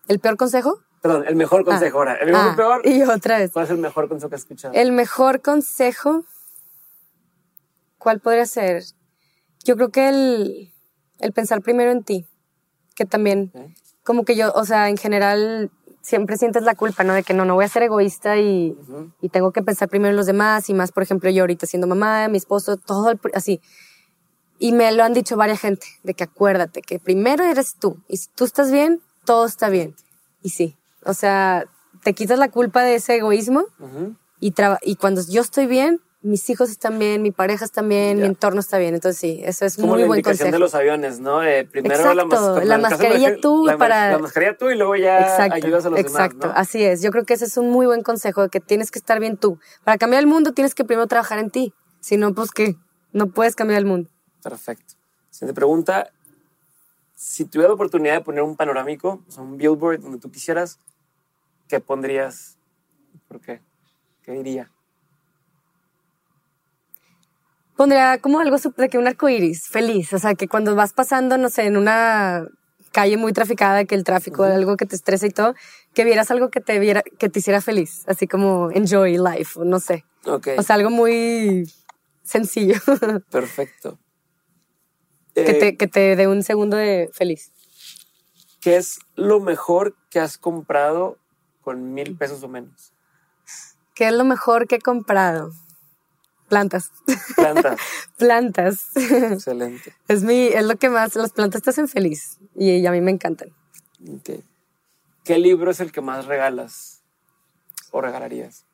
¿El peor consejo? Perdón, el mejor consejo ahora. El mejor Ah, peor. Y otra vez. ¿Cuál es el mejor consejo que has escuchado? El mejor consejo, ¿cuál podría ser? Yo creo que el, el pensar primero en ti, que también, como que yo, o sea, en general siempre sientes la culpa, ¿no? De que no, no voy a ser egoísta y, y tengo que pensar primero en los demás y más, por ejemplo, yo ahorita siendo mamá, mi esposo, todo el así. Y me lo han dicho varias gente, de que acuérdate que primero eres tú y si tú estás bien, todo está bien. Y sí, o sea, te quitas la culpa de ese egoísmo Ujú. y, cuando yo estoy bien, mis hijos están bien, mi pareja está bien, Ya. mi entorno está bien. Entonces sí, eso es Como muy la buen consejo. de los aviones, ¿no? Eh, primero la, mas- la mascarilla tú la, para- La mascarilla tú y luego ya Exacto, ayudas a los exacto, demás, ¿no? así es. Yo creo que ese es un muy buen consejo, de que tienes que estar bien tú. Para cambiar el mundo tienes que primero trabajar en ti. Si no, pues qué, no puedes cambiar el mundo. Perfecto. Siguiente pregunta. Si tuviera la oportunidad de poner un panorámico, o sea, un billboard donde tú quisieras, ¿qué pondrías? ¿Por qué? ¿Qué diría? Pondría como algo de que un arco iris, feliz. O sea, que cuando vas pasando, no sé, en una calle muy traficada, que el tráfico, algo que te estresa y todo, que vieras algo que te viera, que te hiciera feliz. Así como enjoy life, o no sé. Ok, O sea, algo muy sencillo. perfecto. que, Eh, te, que te dé un segundo de feliz. ¿Qué es lo mejor que has comprado con mil pesos o menos? ¿Qué es lo mejor que he comprado? Plantas. Plantas. plantas. Excelente. es mi, es lo que más, las plantas te hacen feliz. Y, a mí me encantan. Ok. ¿Qué libro es el que más regalas o regalarías?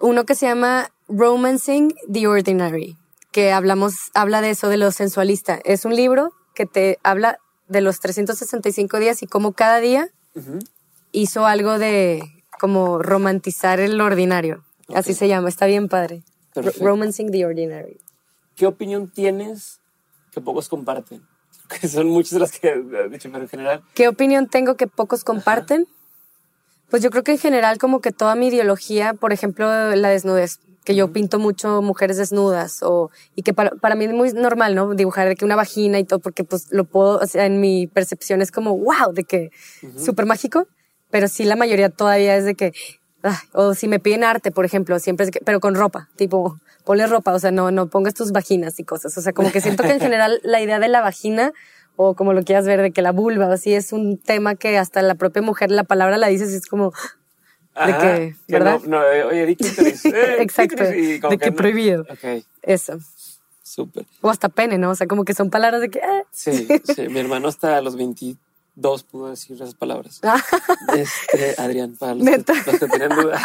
Uno que se llama Romancing the Ordinary, que hablamos, habla de eso, de lo sensualista. Es un libro que te habla de los 365 días y cómo cada día hizo algo de como romantizar el ordinario. Así se llama, está bien padre. Perfecto. Romancing the Ordinary. ¿Qué opinión tienes que pocos comparten? Que son muchas de las que has dicho, pero en general. ¿Qué opinión tengo que pocos comparten? Pues yo creo que en general como que toda mi ideología, por ejemplo, la desnudez, que yo pinto mucho mujeres desnudas o y que para, para mí es muy normal, ¿no? Dibujar de que una vagina y todo porque pues lo puedo, o sea, en mi percepción es como wow, de que súper mágico, pero sí la mayoría todavía es de que, ah, o si me piden arte, por ejemplo, siempre es que, pero con ropa, tipo, ponle ropa, o sea, no, no pongas tus vaginas y cosas, o sea, como que siento que en general la idea de la vagina, o como lo quieras ver, de que la vulva, así, es un tema que hasta la propia mujer, la palabra la dices es como, de que, ¿verdad? No, no, oye, di clítoris. Eh, Exacto, de que, que no. prohibido. Eso. Súper. O hasta pene, ¿no? O sea, como que son palabras de que... Eh. Sí, sí, mi hermano hasta los 20 dos pudo decir esas palabras. Ah. este, Adrián, para los, que, los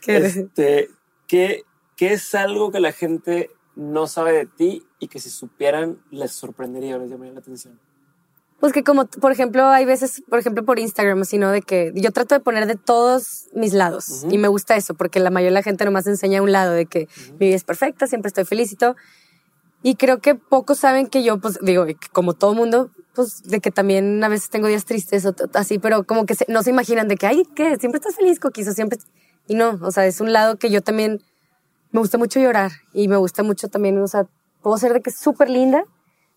que, este, ¿qué, es algo que la gente no sabe de ti y que si supieran les sorprendería o les llamaría la atención? Pues que como, por ejemplo, hay veces, por ejemplo, por Instagram, sino de que yo trato de poner de todos mis lados y me gusta eso, porque la mayoría de la gente nomás enseña un lado de que mi vida es perfecta, siempre estoy felicito. Y creo que pocos saben que yo, pues digo, como todo mundo, pues, de que también a veces tengo días tristes o así, pero como que no se imaginan de que, ay, ¿qué? Siempre estás feliz, Coquis, siempre... Y no, o sea, es un lado que yo también me gusta mucho llorar y me gusta mucho también, o sea, puedo ser de que es súper linda,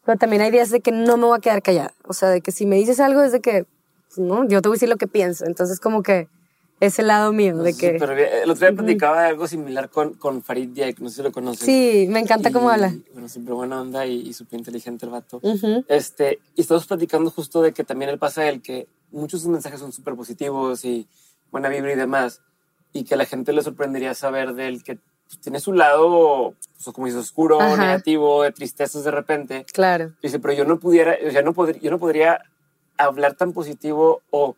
pero también hay días de que no me voy a quedar callada. O sea, de que si me dices algo es de que, pues, no, yo te voy a decir lo que pienso. Entonces, como que ese lado mío de que... Pero el otro día platicaba de algo similar con, con Farid Diek, no sé si lo conoces. Sí, me encanta cómo habla. Bueno, siempre buena onda y, súper inteligente el vato. este, y estamos platicando justo de que también él pasa el que muchos de sus mensajes son súper positivos y buena vibra y demás, y que a la gente le sorprendería saber de él que pues, tiene su lado, pues, como dice, oscuro, negativo, de tristezas de repente. Claro. Dice, pero yo no pudiera, o sea, no yo no podría hablar tan positivo o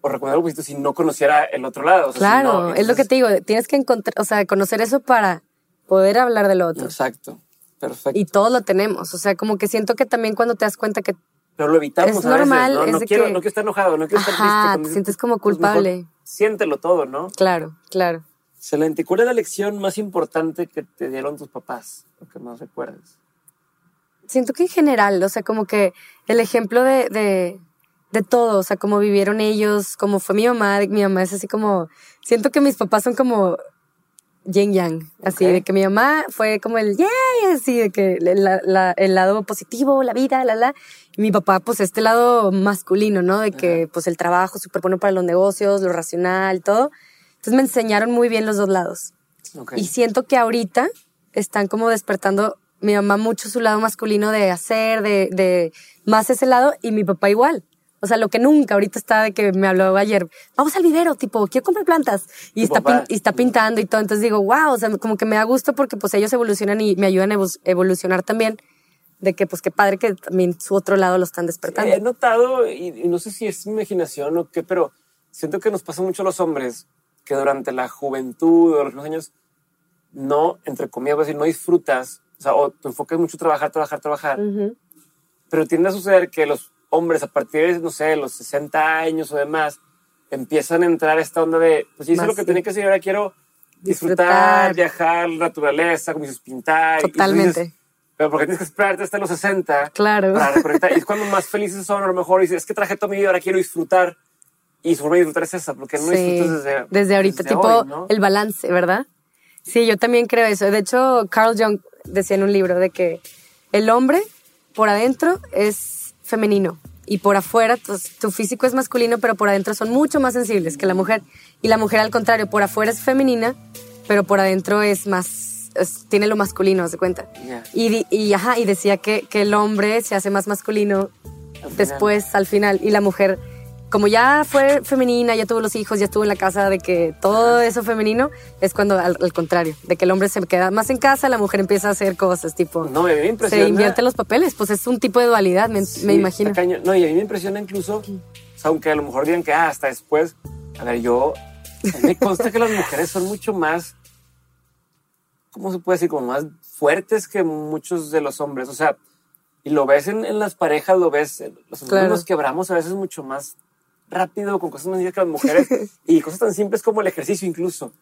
o recomendar algo positivo si no conociera el otro lado. claro, es lo que te digo, tienes que encontrar, o sea, conocer eso para poder hablar del otro. Exacto, perfecto. Y todos lo tenemos, o sea, como que siento que también cuando te das cuenta que... Pero lo evitamos es normal, ¿no? no quiero, no quiero estar enojado, no quiero estar triste. te sientes como culpable. siéntelo todo, ¿no? Claro, claro. Excelente. ¿Cuál es la lección más importante que te dieron tus papás? Lo que más recuerdes. Siento que en general, o sea, como que el ejemplo de de todo, o sea, cómo vivieron ellos, cómo fue mi mamá, mi mamá es así como, siento que mis papás son como yin yang, así de que mi mamá fue como el yay, así de que el lado positivo, la vida, la la, y mi papá pues este lado masculino, ¿no? De que pues el trabajo súper bueno para los negocios, lo racional, todo. Entonces me enseñaron muy bien los dos lados. Y siento que ahorita están como despertando mi mamá mucho su lado masculino de hacer, de, de más ese lado, y mi papá igual. O sea, lo que nunca ahorita está de que me habló ayer, vamos al vivero, tipo, quiero comprar plantas. Y está, y está pintando y todo. Entonces digo, wow, o sea, como que me da gusto porque pues ellos evolucionan y me ayudan a evolucionar también. De que pues qué padre que también su otro lado lo están despertando. he notado, y, no sé si es imaginación o qué, pero siento que nos pasa mucho a los hombres que durante la juventud o los años no, entre comillas, decir, no disfrutas, o sea, o tu enfoque es mucho trabajar, trabajar, trabajar. Pero tiende a suceder que los hombres a partir de, no sé, los 60 años o demás, empiezan a entrar esta onda de, pues hice lo que tenía que hacer, ahora quiero disfrutar, viajar, la naturaleza, como dices, pintar. Totalmente. pero porque tienes que esperarte hasta los 60 claro. para y es cuando más felices son, a lo mejor dices, es que traje toda mi vida, ahora quiero disfrutar. Y su forma de disfrutar es esa, porque no disfrutas desde, desde ahorita, tipo el balance, ¿verdad? Sí, yo también creo eso. De hecho, Carl Jung decía en un libro de que el hombre por adentro es femenino y por afuera pues, tu, físico es masculino, pero por adentro son mucho más sensibles que la mujer. Y la mujer al contrario, por afuera es femenina, pero por adentro es más, tiene lo masculino, ¿se cuenta? Y, y, ajá, y decía que, que el hombre se hace más masculino después, al final, y la mujer como ya fue femenina, ya tuvo los hijos, ya estuvo en la casa, de que todo eso femenino es cuando al, contrario, de que el hombre se queda más en casa, la mujer empieza a hacer cosas tipo. No, a mí me impresiona. Se invierte los papeles, pues es un tipo de dualidad, me, imagino. No, y a mí me impresiona incluso, aunque a lo mejor digan que ah, hasta después, a ver, yo. Me consta que las mujeres son mucho más. ¿Cómo se puede decir? Como más fuertes que muchos de los hombres. O sea, y lo ves en, las parejas, lo ves, los hombres nos quebramos a veces mucho más rápido, con cosas más sencillas que las mujeres y cosas tan simples como el ejercicio incluso.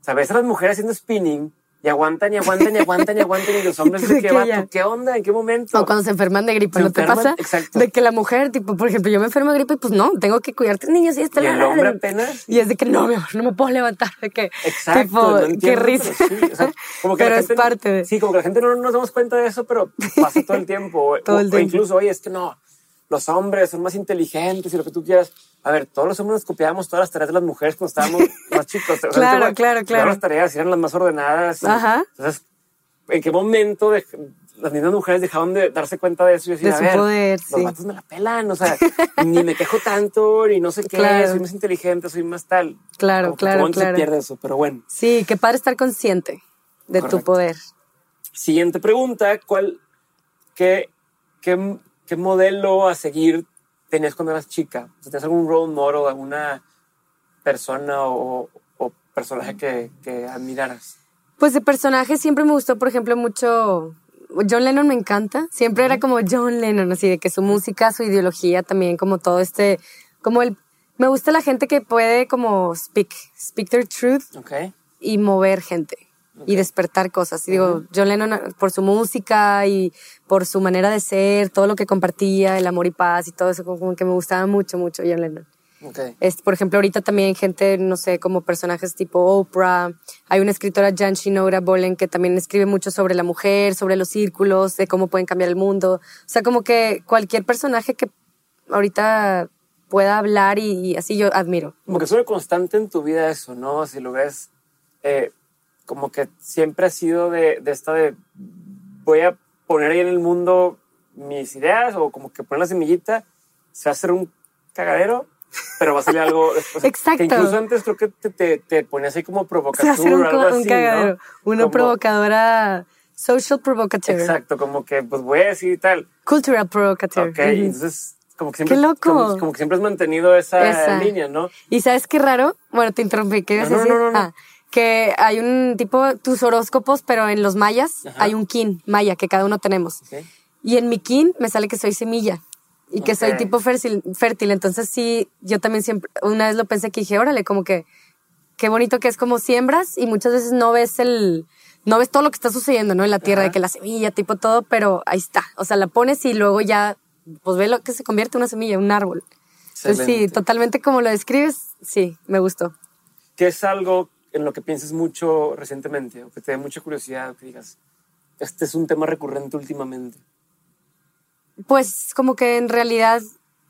Sabes, a las mujeres haciendo spinning y aguantan y aguantan y aguantan y aguantan y los hombres de qué vato, qué onda, en qué momento. O cuando se enferman de gripe, ¿no te pasa? Exacto. De que la mujer, tipo, por ejemplo, yo me enfermo de gripe y pues no, tengo que cuidar tres niños y este Y el hombre apenas. Y es de que no, mi amor, no me puedo levantar, de que. Exacto. Tipo, qué risa. Pero, como que pero es parte de. Sí, como que la gente no nos damos cuenta de eso, pero pasa todo el tiempo. todo el o, tiempo. O incluso, oye, es que no, los hombres son más inteligentes y lo que tú quieras. A ver, todos los hombres nos copiábamos todas las tareas de las mujeres cuando estábamos más chicos. claro, claro, claro. Todas las tareas eran las más ordenadas. Ajá. Entonces, ¿en qué momento las mismas mujeres dejaron de darse cuenta de eso y decir, de a ver, poder, los sí. me la pelan, o sea, ni me quejo tanto, ni no sé qué, soy más inteligente, soy más tal. Claro, Como claro, que claro. se pierde eso, pero bueno. Sí, qué padre estar consciente de tu poder. Siguiente pregunta, ¿cuál, qué, qué, qué modelo a seguir tenías cuando eras chica? O sea, ¿Tenías algún role model, alguna persona o, o personaje que, que, admiraras? Pues de personaje siempre me gustó, por ejemplo, mucho... John Lennon me encanta. Siempre era como John Lennon, así de que su música, su ideología también, como todo este... Como el... Me gusta la gente que puede como speak, speak their truth okay. y mover gente y despertar cosas. Y digo, John Lennon por su música y por su manera de ser, todo lo que compartía, el amor y paz y todo eso, como que me gustaba mucho, mucho John Lennon. Okay. Es, por ejemplo, ahorita también gente, no sé, como personajes tipo Oprah. Hay una escritora, Jan Shinora Bolen, que también escribe mucho sobre la mujer, sobre los círculos, de cómo pueden cambiar el mundo. O sea, como que cualquier personaje que ahorita pueda hablar y, y así yo admiro. Como que es una constante en tu vida eso, ¿no? Si lo ves, eh, como que siempre ha sido de, de esta de voy a poner ahí en el mundo mis ideas o como que poner la semillita, se va a hacer un cagadero, pero va a salir algo después. Exacto. Que incluso antes creo que te, te, te ponía así como Se provocatura hacer un, o algo co- un así, cagadero. ¿no? Una Como- provocadora, social provocateur. Exacto, como que pues voy a decir y tal. Cultural provocateur. Ok, Ujú. entonces como que siempre, ¡Qué loco! Como, como que siempre has mantenido esa, Esa. línea, ¿no? ¿Y sabes qué raro? Bueno, te interrumpí. ¿Qué ibas No, a no, decir? no, no, no. Ah, que hay un tipo, tus horóscopos, pero en los mayas Ajá. hay un kin maya que cada uno tenemos. Y en mi kin me sale que soy semilla y que soy tipo fértil, fértil. Entonces sí, yo también siempre, una vez lo pensé que dije, órale, como que qué bonito que es como siembras y muchas veces no ves el, no ves todo lo que está sucediendo, ¿no? En la tierra, Ajá. de que la semilla, tipo todo, pero ahí está. O sea, la pones y luego ya, pues ve lo que se convierte en una semilla, un árbol. Entonces sí, totalmente como lo describes, sí, me gustó. ¿Qué es algo en lo que pienses mucho recientemente o que te dé mucha curiosidad o que digas, este es un tema recurrente últimamente? Pues como que en realidad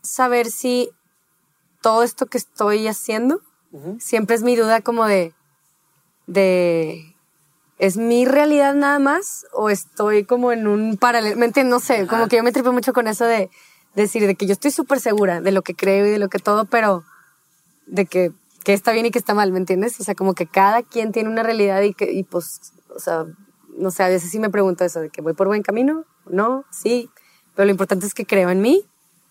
saber si todo esto que estoy haciendo siempre es mi duda como de, de, ¿es mi realidad nada más o estoy como en un paralelo? ¿Me entiendes? No sé, como que yo me tripo mucho con eso de decir de que yo estoy súper segura de lo que creo y de lo que todo, pero de que, que está bien y que está mal, ¿me entiendes? O sea, como que cada quien tiene una realidad y que, y pues, o sea, no sé, a veces sí me pregunto eso, de que voy por buen camino, no, sí, pero lo importante es que creo en mí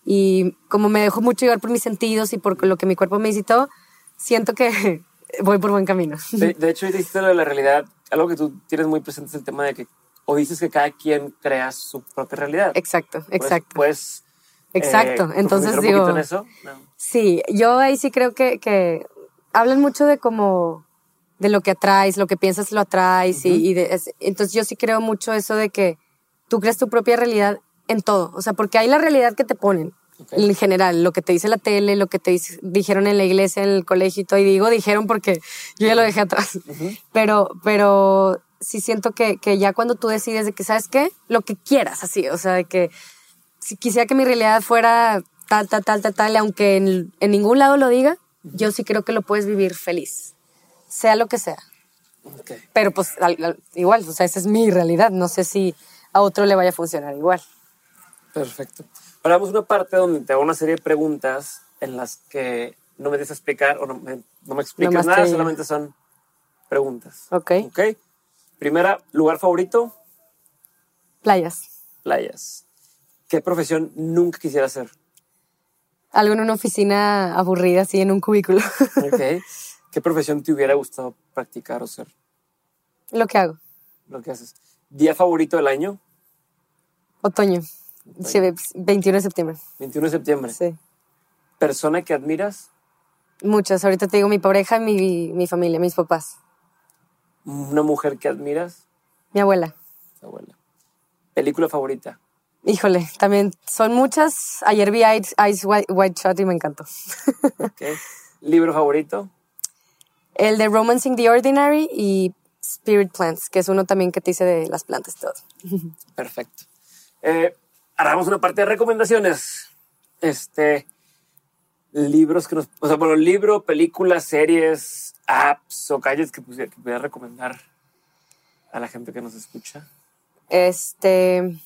y como me dejo mucho llevar por mis sentidos y por lo que mi cuerpo me todo, siento que voy por buen camino. De, de hecho, dijiste lo de la realidad, algo que tú tienes muy presente es el tema de que, o dices que cada quien crea su propia realidad. Exacto, ¿Puedes- exacto. Puedes, Exacto, eh, entonces digo- en eso? No. Sí, yo ahí sí creo que, que hablan mucho de como de lo que atraes, lo que piensas lo atraes y, y de- es- entonces yo sí creo mucho eso de que tú creas tu propia realidad en todo, o sea, porque hay la realidad que te ponen en general, lo que te dice la tele, lo que te dice- dijeron en la iglesia, en el colegio y todo, y digo dijeron porque yo ya lo dejé atrás, pero, pero sí siento que, que ya cuando tú decides de que, ¿sabes qué? Lo que quieras, así, o sea, de que si quisiera que mi realidad fuera tal, tal, tal, tal, tal, aunque en, en ningún lado lo diga, yo sí creo que lo puedes vivir feliz, sea lo que sea. Pero pues al- al- igual, o sea, esa es mi realidad, no sé si a otro le vaya a funcionar igual. Perfecto. Ahora vamos a una parte donde te hago una serie de preguntas en las que no me des a explicar o no me, no me Nomás nada, te- solamente son preguntas. Ok. Ok. Primera, lugar favorito, Playas. playas. ¿Qué profesión nunca quisiera hacer? Algo en una oficina aburrida, así en un cubículo. Ok. ¿Qué profesión te hubiera gustado practicar o ser? lo que hago. Lo que haces. ¿Día favorito del año? Otoño. Sí, 21 de septiembre. 21 de septiembre. Sí. ¿Persona que admiras? Muchas. Ahorita te digo mi pareja y mi, mi familia, mis papás. ¿Una mujer que admiras? Mi abuela. Tu abuela. ¿Película favorita? Híjole, también son muchas. Ayer vi Ice, Ice White, White Shot y me encantó. Ok. ¿Libro favorito? El de Romancing the Ordinary y Spirit Plants, que es uno también que te dice de las plantas todo. Perfecto. Eh, ahora vamos a una parte de recomendaciones. Este, libros que nos, o sea, bueno, libro, películas, series, apps o calles que pudiera recomendar a la gente que nos escucha. Este,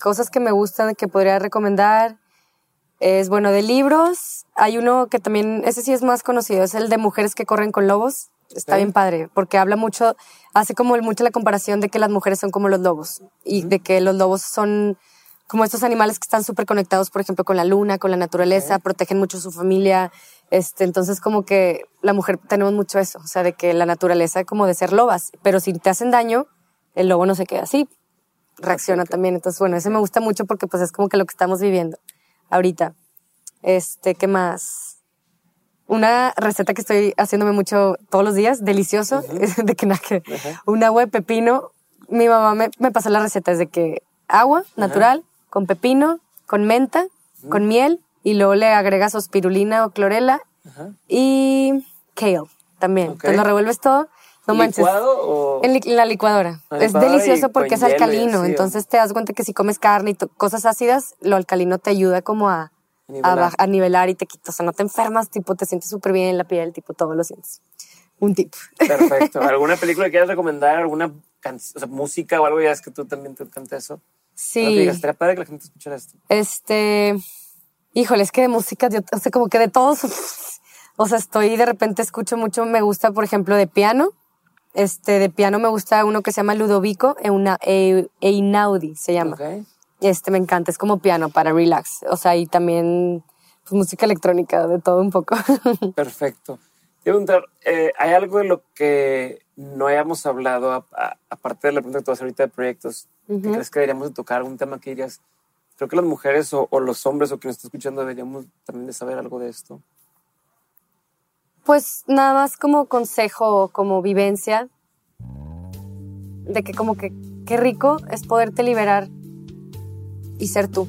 cosas que me gustan, que podría recomendar. Es bueno, de libros, hay uno que también, ese sí es más conocido, es el de Mujeres que corren con lobos. Está bien padre, porque habla mucho, hace como mucho la comparación de que las mujeres son como los lobos y de que los lobos son como estos animales que están súper conectados, por ejemplo, con la luna, con la naturaleza, protegen mucho su familia. Este, entonces, como que la mujer tenemos mucho eso, o sea, de que la naturaleza como de ser lobas, pero si te hacen daño, el lobo no se queda así, reacciona también. Entonces, bueno, ese me gusta mucho porque pues es como que lo que estamos viviendo ahorita. Este, ¿qué más? Una receta que estoy haciéndome mucho todos los días, delicioso, de que nada que un agua de pepino. Mi mamá me, me pasó la receta, es de que agua natural, con pepino, con menta, con miel, y luego le agregas o spirulina o clorela y kale también. Ok. Entonces lo revuelves todo. No manches. ¿Licuado o...? En, li- en la licuadora. La es delicioso porque es hielo alcalino. entonces te das cuenta que si comes carne y cosas ácidas, lo alcalino te ayuda como a, a, nivelar y te quitas, o sea, no te enfermas, tipo, te sientes súper bien en la piel, tipo, todo lo sientes. Un tip. Perfecto. ¿Alguna película que quieras recomendar? ¿Alguna o sea, música o algo? Ya es que tú también te encanta eso. Sí. Digas, estaría padre que la gente escuchara esto. Este, híjole, es que de música, yo, o sea, como que de todos, o sea, estoy de repente escucho mucho, me gusta, por ejemplo, de piano. Este, de piano me gusta uno que se llama Ludovico e, Einaudi, se llama. Okay. Este me encanta, es como piano para relax. O sea, y también pues, música electrónica, de todo un poco. Perfecto. Te preguntar, eh, ¿hay algo de lo que no hayamos hablado, aparte de la pregunta que tú haces ahorita de proyectos, que crees que deberíamos de tocar? ¿Algún tema que dirías, creo que las mujeres o, los hombres o quien está escuchando deberíamos también de saber algo de esto? Pues nada más como consejo, como vivencia, de que como que qué rico es poderte liberar y ser tú.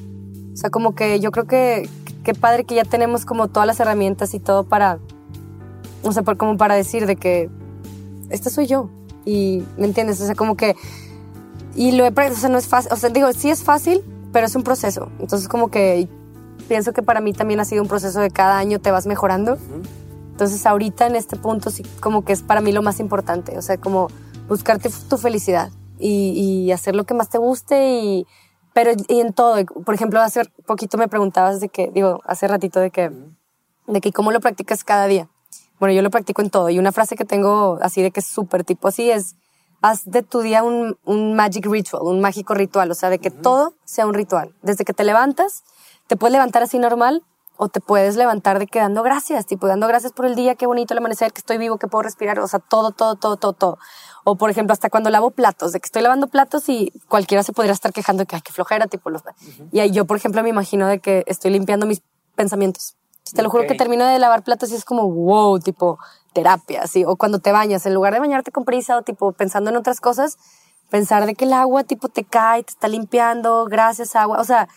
O sea, como que yo creo que qué padre que ya tenemos como todas las herramientas y todo para, o sea, como para decir de que esta soy yo. Y, ¿me entiendes? O sea, como que, y lo he, o sea, no es fácil, o sea, digo, sí es fácil, pero es un proceso. Entonces, como que pienso que para mí también ha sido un proceso de cada año te vas mejorando. Entonces, ahorita en este punto sí, como que es para mí lo más importante. O sea, como buscarte tu felicidad y, y hacer lo que más te guste y pero y en todo, por ejemplo, hace poquito me preguntabas de que, digo, hace ratito de que, de que cómo lo practicas cada día. Bueno, yo lo practico en todo. Y una frase que tengo así de que es súper tipo así es, haz de tu día un, un magic ritual, un mágico ritual. O sea, de que todo sea un ritual. Desde que te levantas, te puedes levantar así normal o te puedes levantar de que dando gracias, tipo dando gracias por el día, qué bonito el amanecer, que estoy vivo, que puedo respirar, o sea, todo, todo, todo, todo, todo. O por ejemplo, hasta cuando lavo platos, de que estoy lavando platos y cualquiera se podría estar quejando de que, ay, qué flojera, tipo los... Y ahí yo, por ejemplo, me imagino de que estoy limpiando mis pensamientos. te lo juro que termino de lavar platos y es como, wow, tipo terapia, así. O cuando te bañas, en lugar de bañarte con prisa o tipo pensando en otras cosas, pensar de que el agua tipo te cae, te está limpiando, gracias agua. O sea,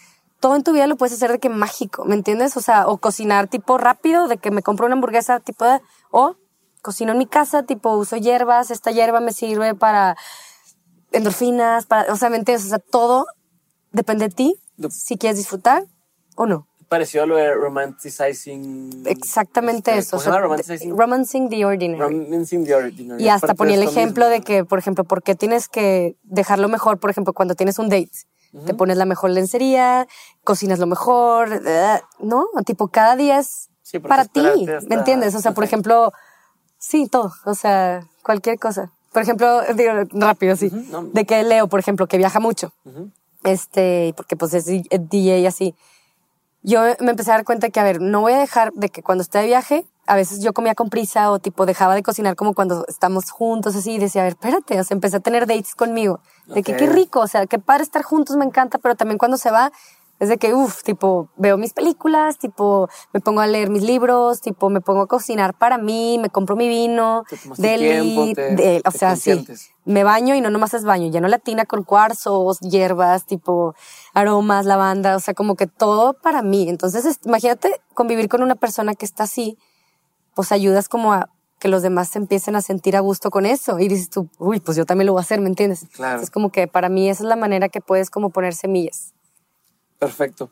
todo en tu vida lo puedes hacer de que mágico, ¿me entiendes? O sea, o cocinar tipo rápido, de que me compro una hamburguesa tipo de, o cocino en mi casa, tipo uso hierbas, esta hierba me sirve para endorfinas, para, o sea, ¿me entiendes? O sea, todo depende de ti, si quieres disfrutar o no. Pareció a lo de romanticizing. Exactamente este, eso. O sea, romanticizing? romancing the ordinary. Romancing the ordinary. Y hasta ponía el ejemplo de que, por ejemplo, ¿por qué tienes que dejarlo mejor, por ejemplo, cuando tienes un date? Te pones la mejor lencería, cocinas lo mejor, ¿no? Tipo, cada día es para ti, ¿me entiendes? O sea, por ejemplo, sí, todo, o sea, cualquier cosa. Por ejemplo, digo rápido, sí, de que Leo, por ejemplo, que viaja mucho, este, porque pues es DJ y así. Yo me empecé a dar cuenta que, a ver, no voy a dejar de que cuando esté de viaje a veces yo comía con prisa o tipo dejaba de cocinar como cuando estamos juntos así y decía, a ver, espérate, o sea, empecé a tener dates conmigo. De que qué rico, o sea, qué padre estar juntos, me encanta, pero también cuando se va es de que, uff, tipo, veo mis películas, tipo, me pongo a leer mis libros, tipo, me pongo a cocinar para mí, me compro mi vino, deli, de, o sea, sí, me baño y no nomás es baño, lleno la tina con cuarzos, hierbas, tipo, aromas, lavanda, o sea, como que todo para mí. Entonces, imagínate convivir con una persona que está así, pues ayudas como a que los demás se empiecen a sentir a gusto con eso. Y dices tú, uy, pues yo también lo voy a hacer, ¿me entiendes? Claro. Es como que para mí esa es la manera que puedes como poner semillas. Perfecto.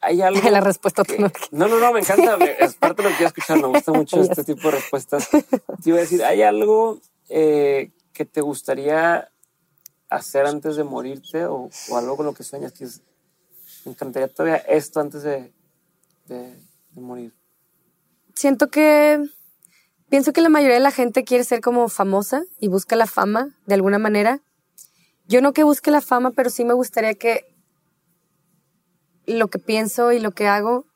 Hay algo. la respuesta No, no, no, me encanta. es parte de lo que quiero escuchar. Me gusta mucho este tipo de respuestas. Te iba a decir, ¿hay algo eh, que te gustaría hacer antes de morirte o, algo con lo que sueñas? Que me encantaría todavía esto antes de morir siento que pienso que la mayoría de la gente quiere ser como famosa y busca la fama de alguna manera. Yo no que busque la fama, pero sí me gustaría que lo que pienso y lo que hago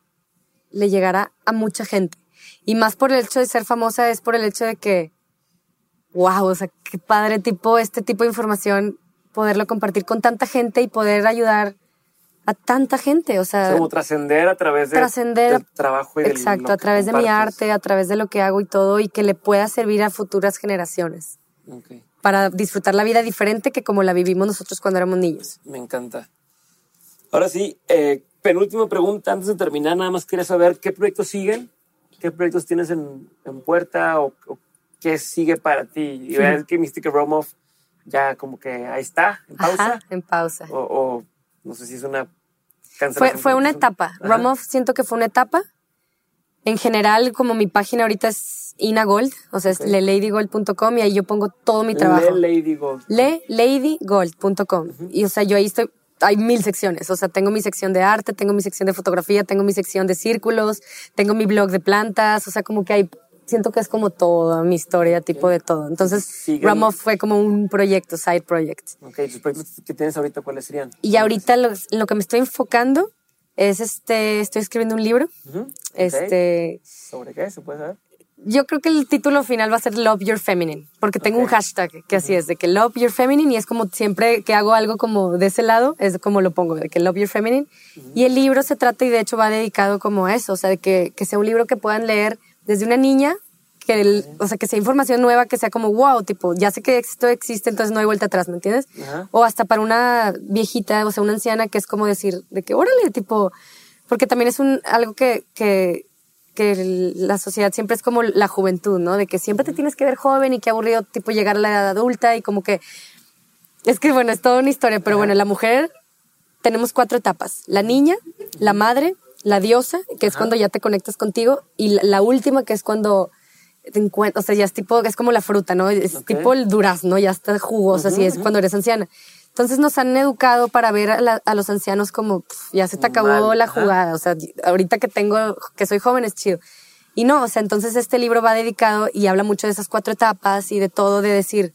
le llegara a mucha gente. Y más por el hecho de ser famosa es por el hecho de que, wow, o sea, qué padre tipo, este tipo de información, poderlo compartir con tanta gente y poder ayudar a tanta gente, o sea... Como trascender a través de, del trabajo y Exacto, a través de mi arte, a través de lo que hago y todo, y que le pueda servir a futuras generaciones. Para disfrutar la vida diferente que como la vivimos nosotros cuando éramos niños. Me encanta. Ahora sí, eh, penúltima pregunta, antes de terminar, nada más quería saber qué proyectos siguen, qué proyectos tienes en, puerta o, qué sigue para ti. Y ver que Mystic Romov ya como que ahí está, en pausa. en pausa. o no sé si es una Fue, Cancelación fue una etapa. Ajá. Siento que fue una etapa. En general, como mi página ahorita es Ina Gold, o sea, es leladygold.com y ahí yo pongo todo mi trabajo. Le Lady Gold. leladygold.com. Y o sea, yo ahí estoy, hay mil secciones. O sea, tengo mi sección de arte, tengo mi sección de fotografía, tengo mi sección de círculos, tengo mi blog de plantas. O sea, como que hay, siento que es como toda mi historia, tipo de todo. Entonces, Siguen- fue como un proyecto, side project. Ok, tus proyectos que tienes ahorita, ¿cuáles serían? Y ahorita lo, lo que me estoy enfocando es este, estoy escribiendo un libro. Ujú, ok. Este, ¿Sobre qué? ¿Se puede saber? yo creo que el título final va a ser Love Your Feminine, porque tengo un hashtag que así es, de que Love Your Feminine, y es como siempre que hago algo como de ese lado, es como lo pongo, de que Love Your Feminine. Y el libro se trata, y de hecho va dedicado como a eso, o sea, de que, que sea un libro que puedan leer desde una niña, que el- o sea, que sea información nueva, que sea como, wow, tipo, ya sé que esto existe, entonces no hay vuelta atrás, ¿me entiendes? Ajá. O hasta para una viejita, o sea, una anciana, que es como decir, de que, órale, tipo, porque también es un, algo que, que, que la sociedad siempre es como la juventud, ¿no? De que siempre te tienes que ver joven y qué aburrido, tipo, llegar a la edad adulta y como que, es que, bueno, es toda una historia, pero bueno, la mujer, tenemos cuatro etapas. La niña, la madre, la diosa, que es cuando ya te conectas contigo, y la, la última, que es cuando te encuentras, o sea, ya es tipo, es como la fruta, ¿no? Es tipo el durazno, ya está jugosa, así es cuando eres anciana. Entonces nos han educado para ver a, la- a los ancianos como, "Pf, ya se te acabó Mal, la ajá. jugada, o sea, ahorita que tengo, que soy joven es chido. Y no, o sea, entonces este libro va dedicado y habla mucho de esas cuatro etapas y de todo, de decir,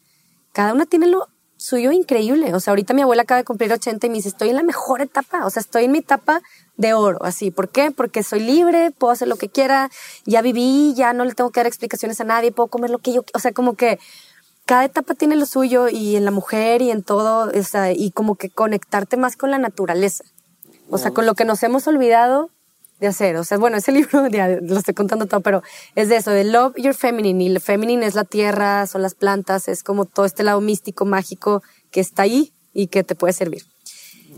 cada una tiene lo suyo increíble. O sea, ahorita mi abuela acaba de cumplir 80 y me dice, estoy en la mejor etapa, o sea, estoy en mi etapa de oro, así. ¿Por qué? Porque soy libre, puedo hacer lo que quiera, ya viví, ya no le tengo que dar explicaciones a nadie, puedo comer lo que yo, o sea, como que cada etapa tiene lo suyo y en la mujer y en todo, o sea, y como que conectarte más con la naturaleza. O sea, con lo que nos hemos olvidado de hacer. O sea, bueno, ese libro ya lo estoy contando todo, pero es de eso, de Love Your Feminine. Y el feminine es la tierra, son las plantas, es como todo este lado místico, mágico que está ahí y que te puede servir.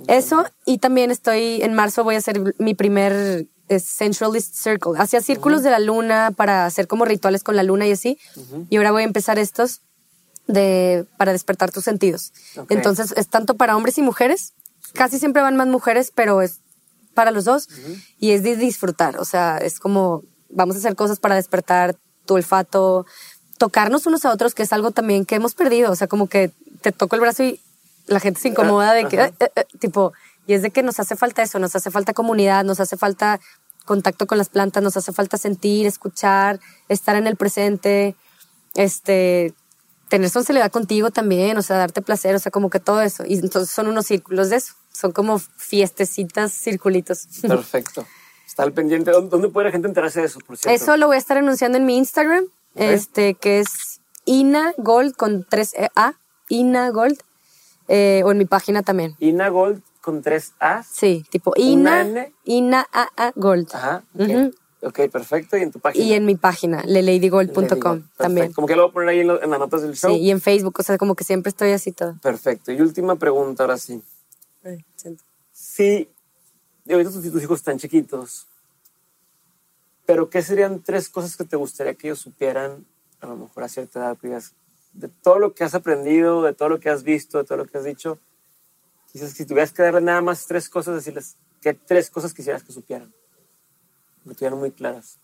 Eso, y también estoy, en marzo voy a hacer mi primer eh, Sensualist Circle. Hacía círculos de la luna para hacer como rituales con la luna y así. Y ahora voy a empezar estos de, para despertar tus sentidos. Entonces, es tanto para hombres y mujeres. Casi siempre van más mujeres, pero es para los dos. Y es de disfrutar. O sea, es como, vamos a hacer cosas para despertar tu olfato, tocarnos unos a otros, que es algo también que hemos perdido. O sea, como que te toco el brazo y la gente se incomoda de que, eh, eh, eh, tipo, y es de que nos hace falta eso, nos hace falta comunidad, nos hace falta contacto con las plantas, nos hace falta sentir, escuchar, estar en el presente, este, tener sensibilidad contigo también, o sea, darte placer, o sea, como que todo eso. Y entonces son unos círculos de eso, son como fiestecitas, circulitos. Perfecto. Está al pendiente. ¿Dónde, puede la gente enterarse de eso, por cierto? Eso lo voy a estar anunciando en mi Instagram, este, que es Ina Gold con 3 A, Ina Gold, eh, o en mi página también. Ina Gold con tres A. Sí, tipo ¿Una Ina, N? Ina A A Gold. Ajá. ok. Ujú. Ok, perfecto. ¿Y en tu página? Y en mi página, leladygold.com también. Como que lo voy a poner ahí en, lo- en las notas del show. Sí, y en Facebook, o sea, como que siempre estoy así todo. Perfecto. Y última pregunta, ahora sí. Sí, y ahorita tus, tus hijos están chiquitos, pero ¿qué serían tres cosas que te gustaría que ellos supieran, a lo mejor a cierta edad, digas, de todo lo que has aprendido, de todo lo que has visto, de todo lo que has dicho? Quizás si tuvieras que darle nada más tres cosas, decirles, ¿qué tres cosas quisieras que supieran? Que tuvieran muy claras.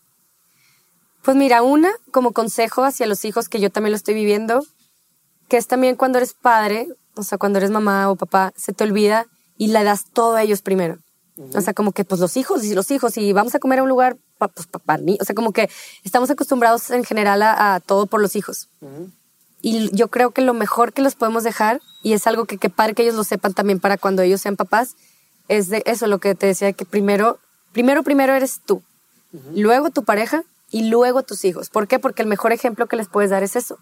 Pues mira, una como consejo hacia los hijos que yo también lo estoy viviendo, que es también cuando eres padre, o sea, cuando eres mamá o papá, se te olvida y le das todo a ellos primero. O sea, como que pues los hijos y los hijos y vamos a comer a un lugar, pa- pues para mí, o sea, como que estamos acostumbrados en general a, a todo por los hijos. Y yo creo que lo mejor que los podemos dejar, y es algo que, que padre que ellos lo sepan también para cuando ellos sean papás, es de eso, lo que te decía, que primero, primero, primero eres tú, luego tu pareja y luego tus hijos. ¿Por qué? Porque el mejor ejemplo que les puedes dar es eso.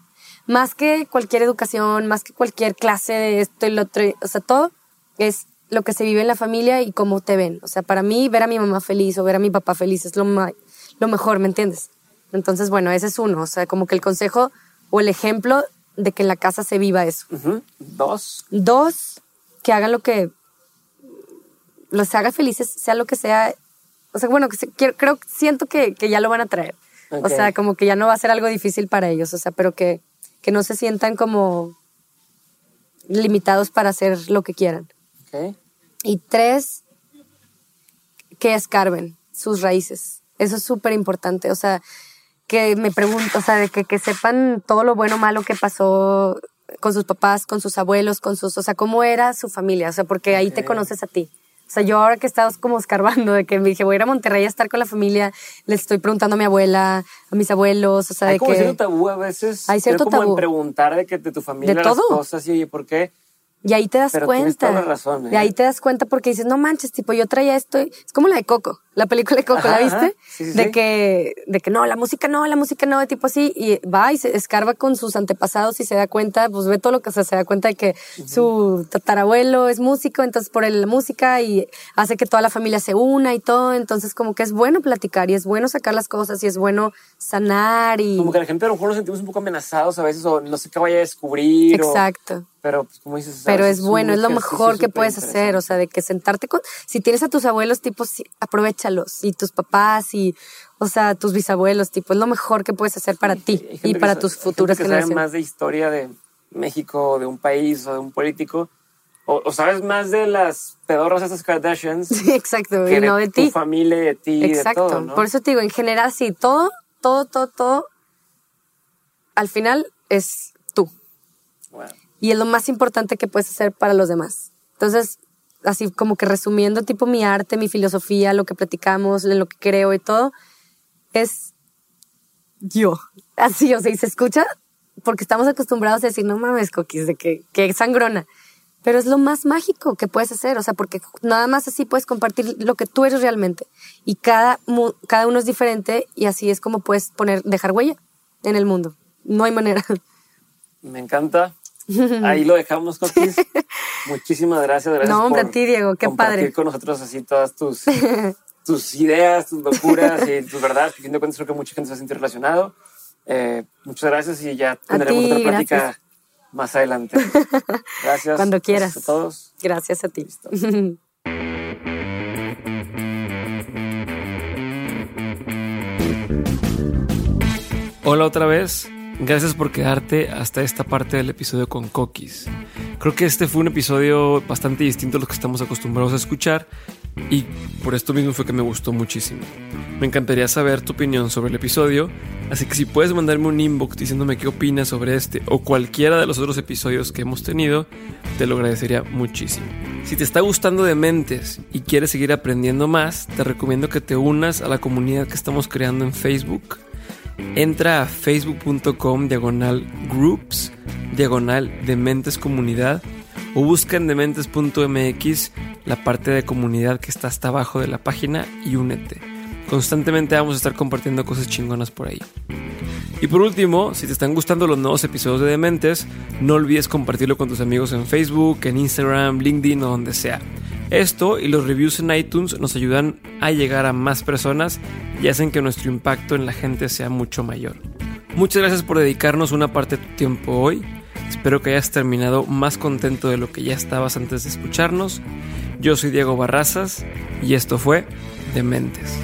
Más que cualquier educación, más que cualquier clase de esto y lo otro, o sea, todo es lo que se vive en la familia y cómo te ven. O sea, para mí, ver a mi mamá feliz o ver a mi papá feliz es lo, lo mejor, ¿me entiendes? Entonces, bueno, ese es uno. O sea, como que el consejo o el ejemplo de que en la casa se viva eso. Ujú. Dos. Dos, que hagan lo que los haga felices, sea lo que sea. O sea, bueno, que se- quiero- creo, siento que, que ya lo van a traer. O Ok. sea, como que ya no va a ser algo difícil para ellos. O sea, pero que, que no se sientan como limitados para hacer lo que quieran. Y tres, que escarben sus raíces. Eso es súper importante. O sea, que me pregunto, o sea, de que, que sepan todo lo bueno o malo que pasó con sus papás, con sus abuelos, con sus, o sea, cómo era su familia, o sea, porque ahí te conoces a ti. O sea, yo ahora que estado como escarbando, de que me dije, voy a ir a Monterrey a estar con la familia, les estoy preguntando a mi abuela, a mis abuelos, o sea, hay de como que... cierto tabú a veces. Hay cierto como tabú. en preguntar de que de tu familia De las todo. cosas y oye, ¿por qué? Y ahí te das Pero cuenta. toda la razón, ¿eh? De ahí te das cuenta porque dices, no manches, tipo, yo traía esto. y- Es como la de Coco, la película de Coco, Ajá, ¿la viste? Sí, sí, de sí. que, de que no, la música no, la música no, de tipo así. Y va y se escarba con sus antepasados y se da cuenta, pues ve todo lo que o sea, se da cuenta de que su tatarabuelo es músico, entonces por él la música y hace que toda la familia se una y todo. Entonces como que es bueno platicar y es bueno sacar las cosas y es bueno sanar y... Como que la gente a lo mejor nos sentimos un poco amenazados a veces o no sé qué vaya a descubrir. o- Exacto. pero pues, como dices, Pero es bueno, es lo mejor que puedes hacer, o sea, de que sentarte con, si tienes a tus abuelos, tipo, sí, aprovechalos, y tus papás, y, o sea, tus bisabuelos, tipo, es lo mejor que puedes hacer para ti y para tus futuras gente que sabe generaciones. más de historia de México, de un país o de un político, o, o sabes más de las pedorras estas Kardashians Sí, exacto, que y no de tu ti. familia, de ti, Exacto, de todo, ¿no? por eso te digo, en general, sí, todo, todo, todo, todo, al final es tú. Wow. y es lo más importante que puedes hacer para los demás. Entonces, así como que resumiendo tipo mi arte, mi filosofía, lo que platicamos, en lo que creo y todo, es yo. Así, o sea, y se escucha porque estamos acostumbrados a decir, no mames, coquis, de que, que sangrona. Pero es lo más mágico que puedes hacer, o sea, porque nada más así puedes compartir lo que tú eres realmente. Y cada, cada uno es diferente y así es como puedes poner, dejar huella en el mundo. No hay manera. Me encanta. Ahí lo dejamos, Coquis. Muchísimas gracias. gracias No, hombre, por a ti, Diego, qué compartir padre. con nosotros así todas tus, tus ideas, tus locuras y tus verdades. Que a fin de cuentas creo que mucha gente se va a sentir relacionado. Eh, muchas gracias y ya tendremos ti, otra plática gracias. Más adelante. Gracias. Cuando quieras. Gracias a todos. Gracias a ti. Hola otra vez. Gracias por quedarte hasta esta parte del episodio con Coquis. Creo que este fue un episodio bastante distinto a los que estamos acostumbrados a escuchar y por esto mismo fue que me gustó muchísimo. Me encantaría saber tu opinión sobre el episodio, así que si puedes mandarme un inbox diciéndome qué opinas sobre este o cualquiera de los otros episodios que hemos tenido, te lo agradecería muchísimo. Si te está gustando de mentes y quieres seguir aprendiendo más, te recomiendo que te unas a la comunidad que estamos creando en Facebook. Entra a facebook.com diagonal groups, diagonal Dementes Comunidad o busca en dementes.mx la parte de comunidad que está hasta abajo de la página y únete. Constantemente vamos a estar compartiendo cosas chingonas por ahí. Y por último, si te están gustando los nuevos episodios de Dementes, no olvides compartirlo con tus amigos en Facebook, en Instagram, LinkedIn o donde sea. Esto y los reviews en iTunes nos ayudan a llegar a más personas y hacen que nuestro impacto en la gente sea mucho mayor. Muchas gracias por dedicarnos una parte de tu tiempo hoy. Espero que hayas terminado más contento de lo que ya estabas antes de escucharnos. Yo soy Diego Barrazas y esto fue Dementes.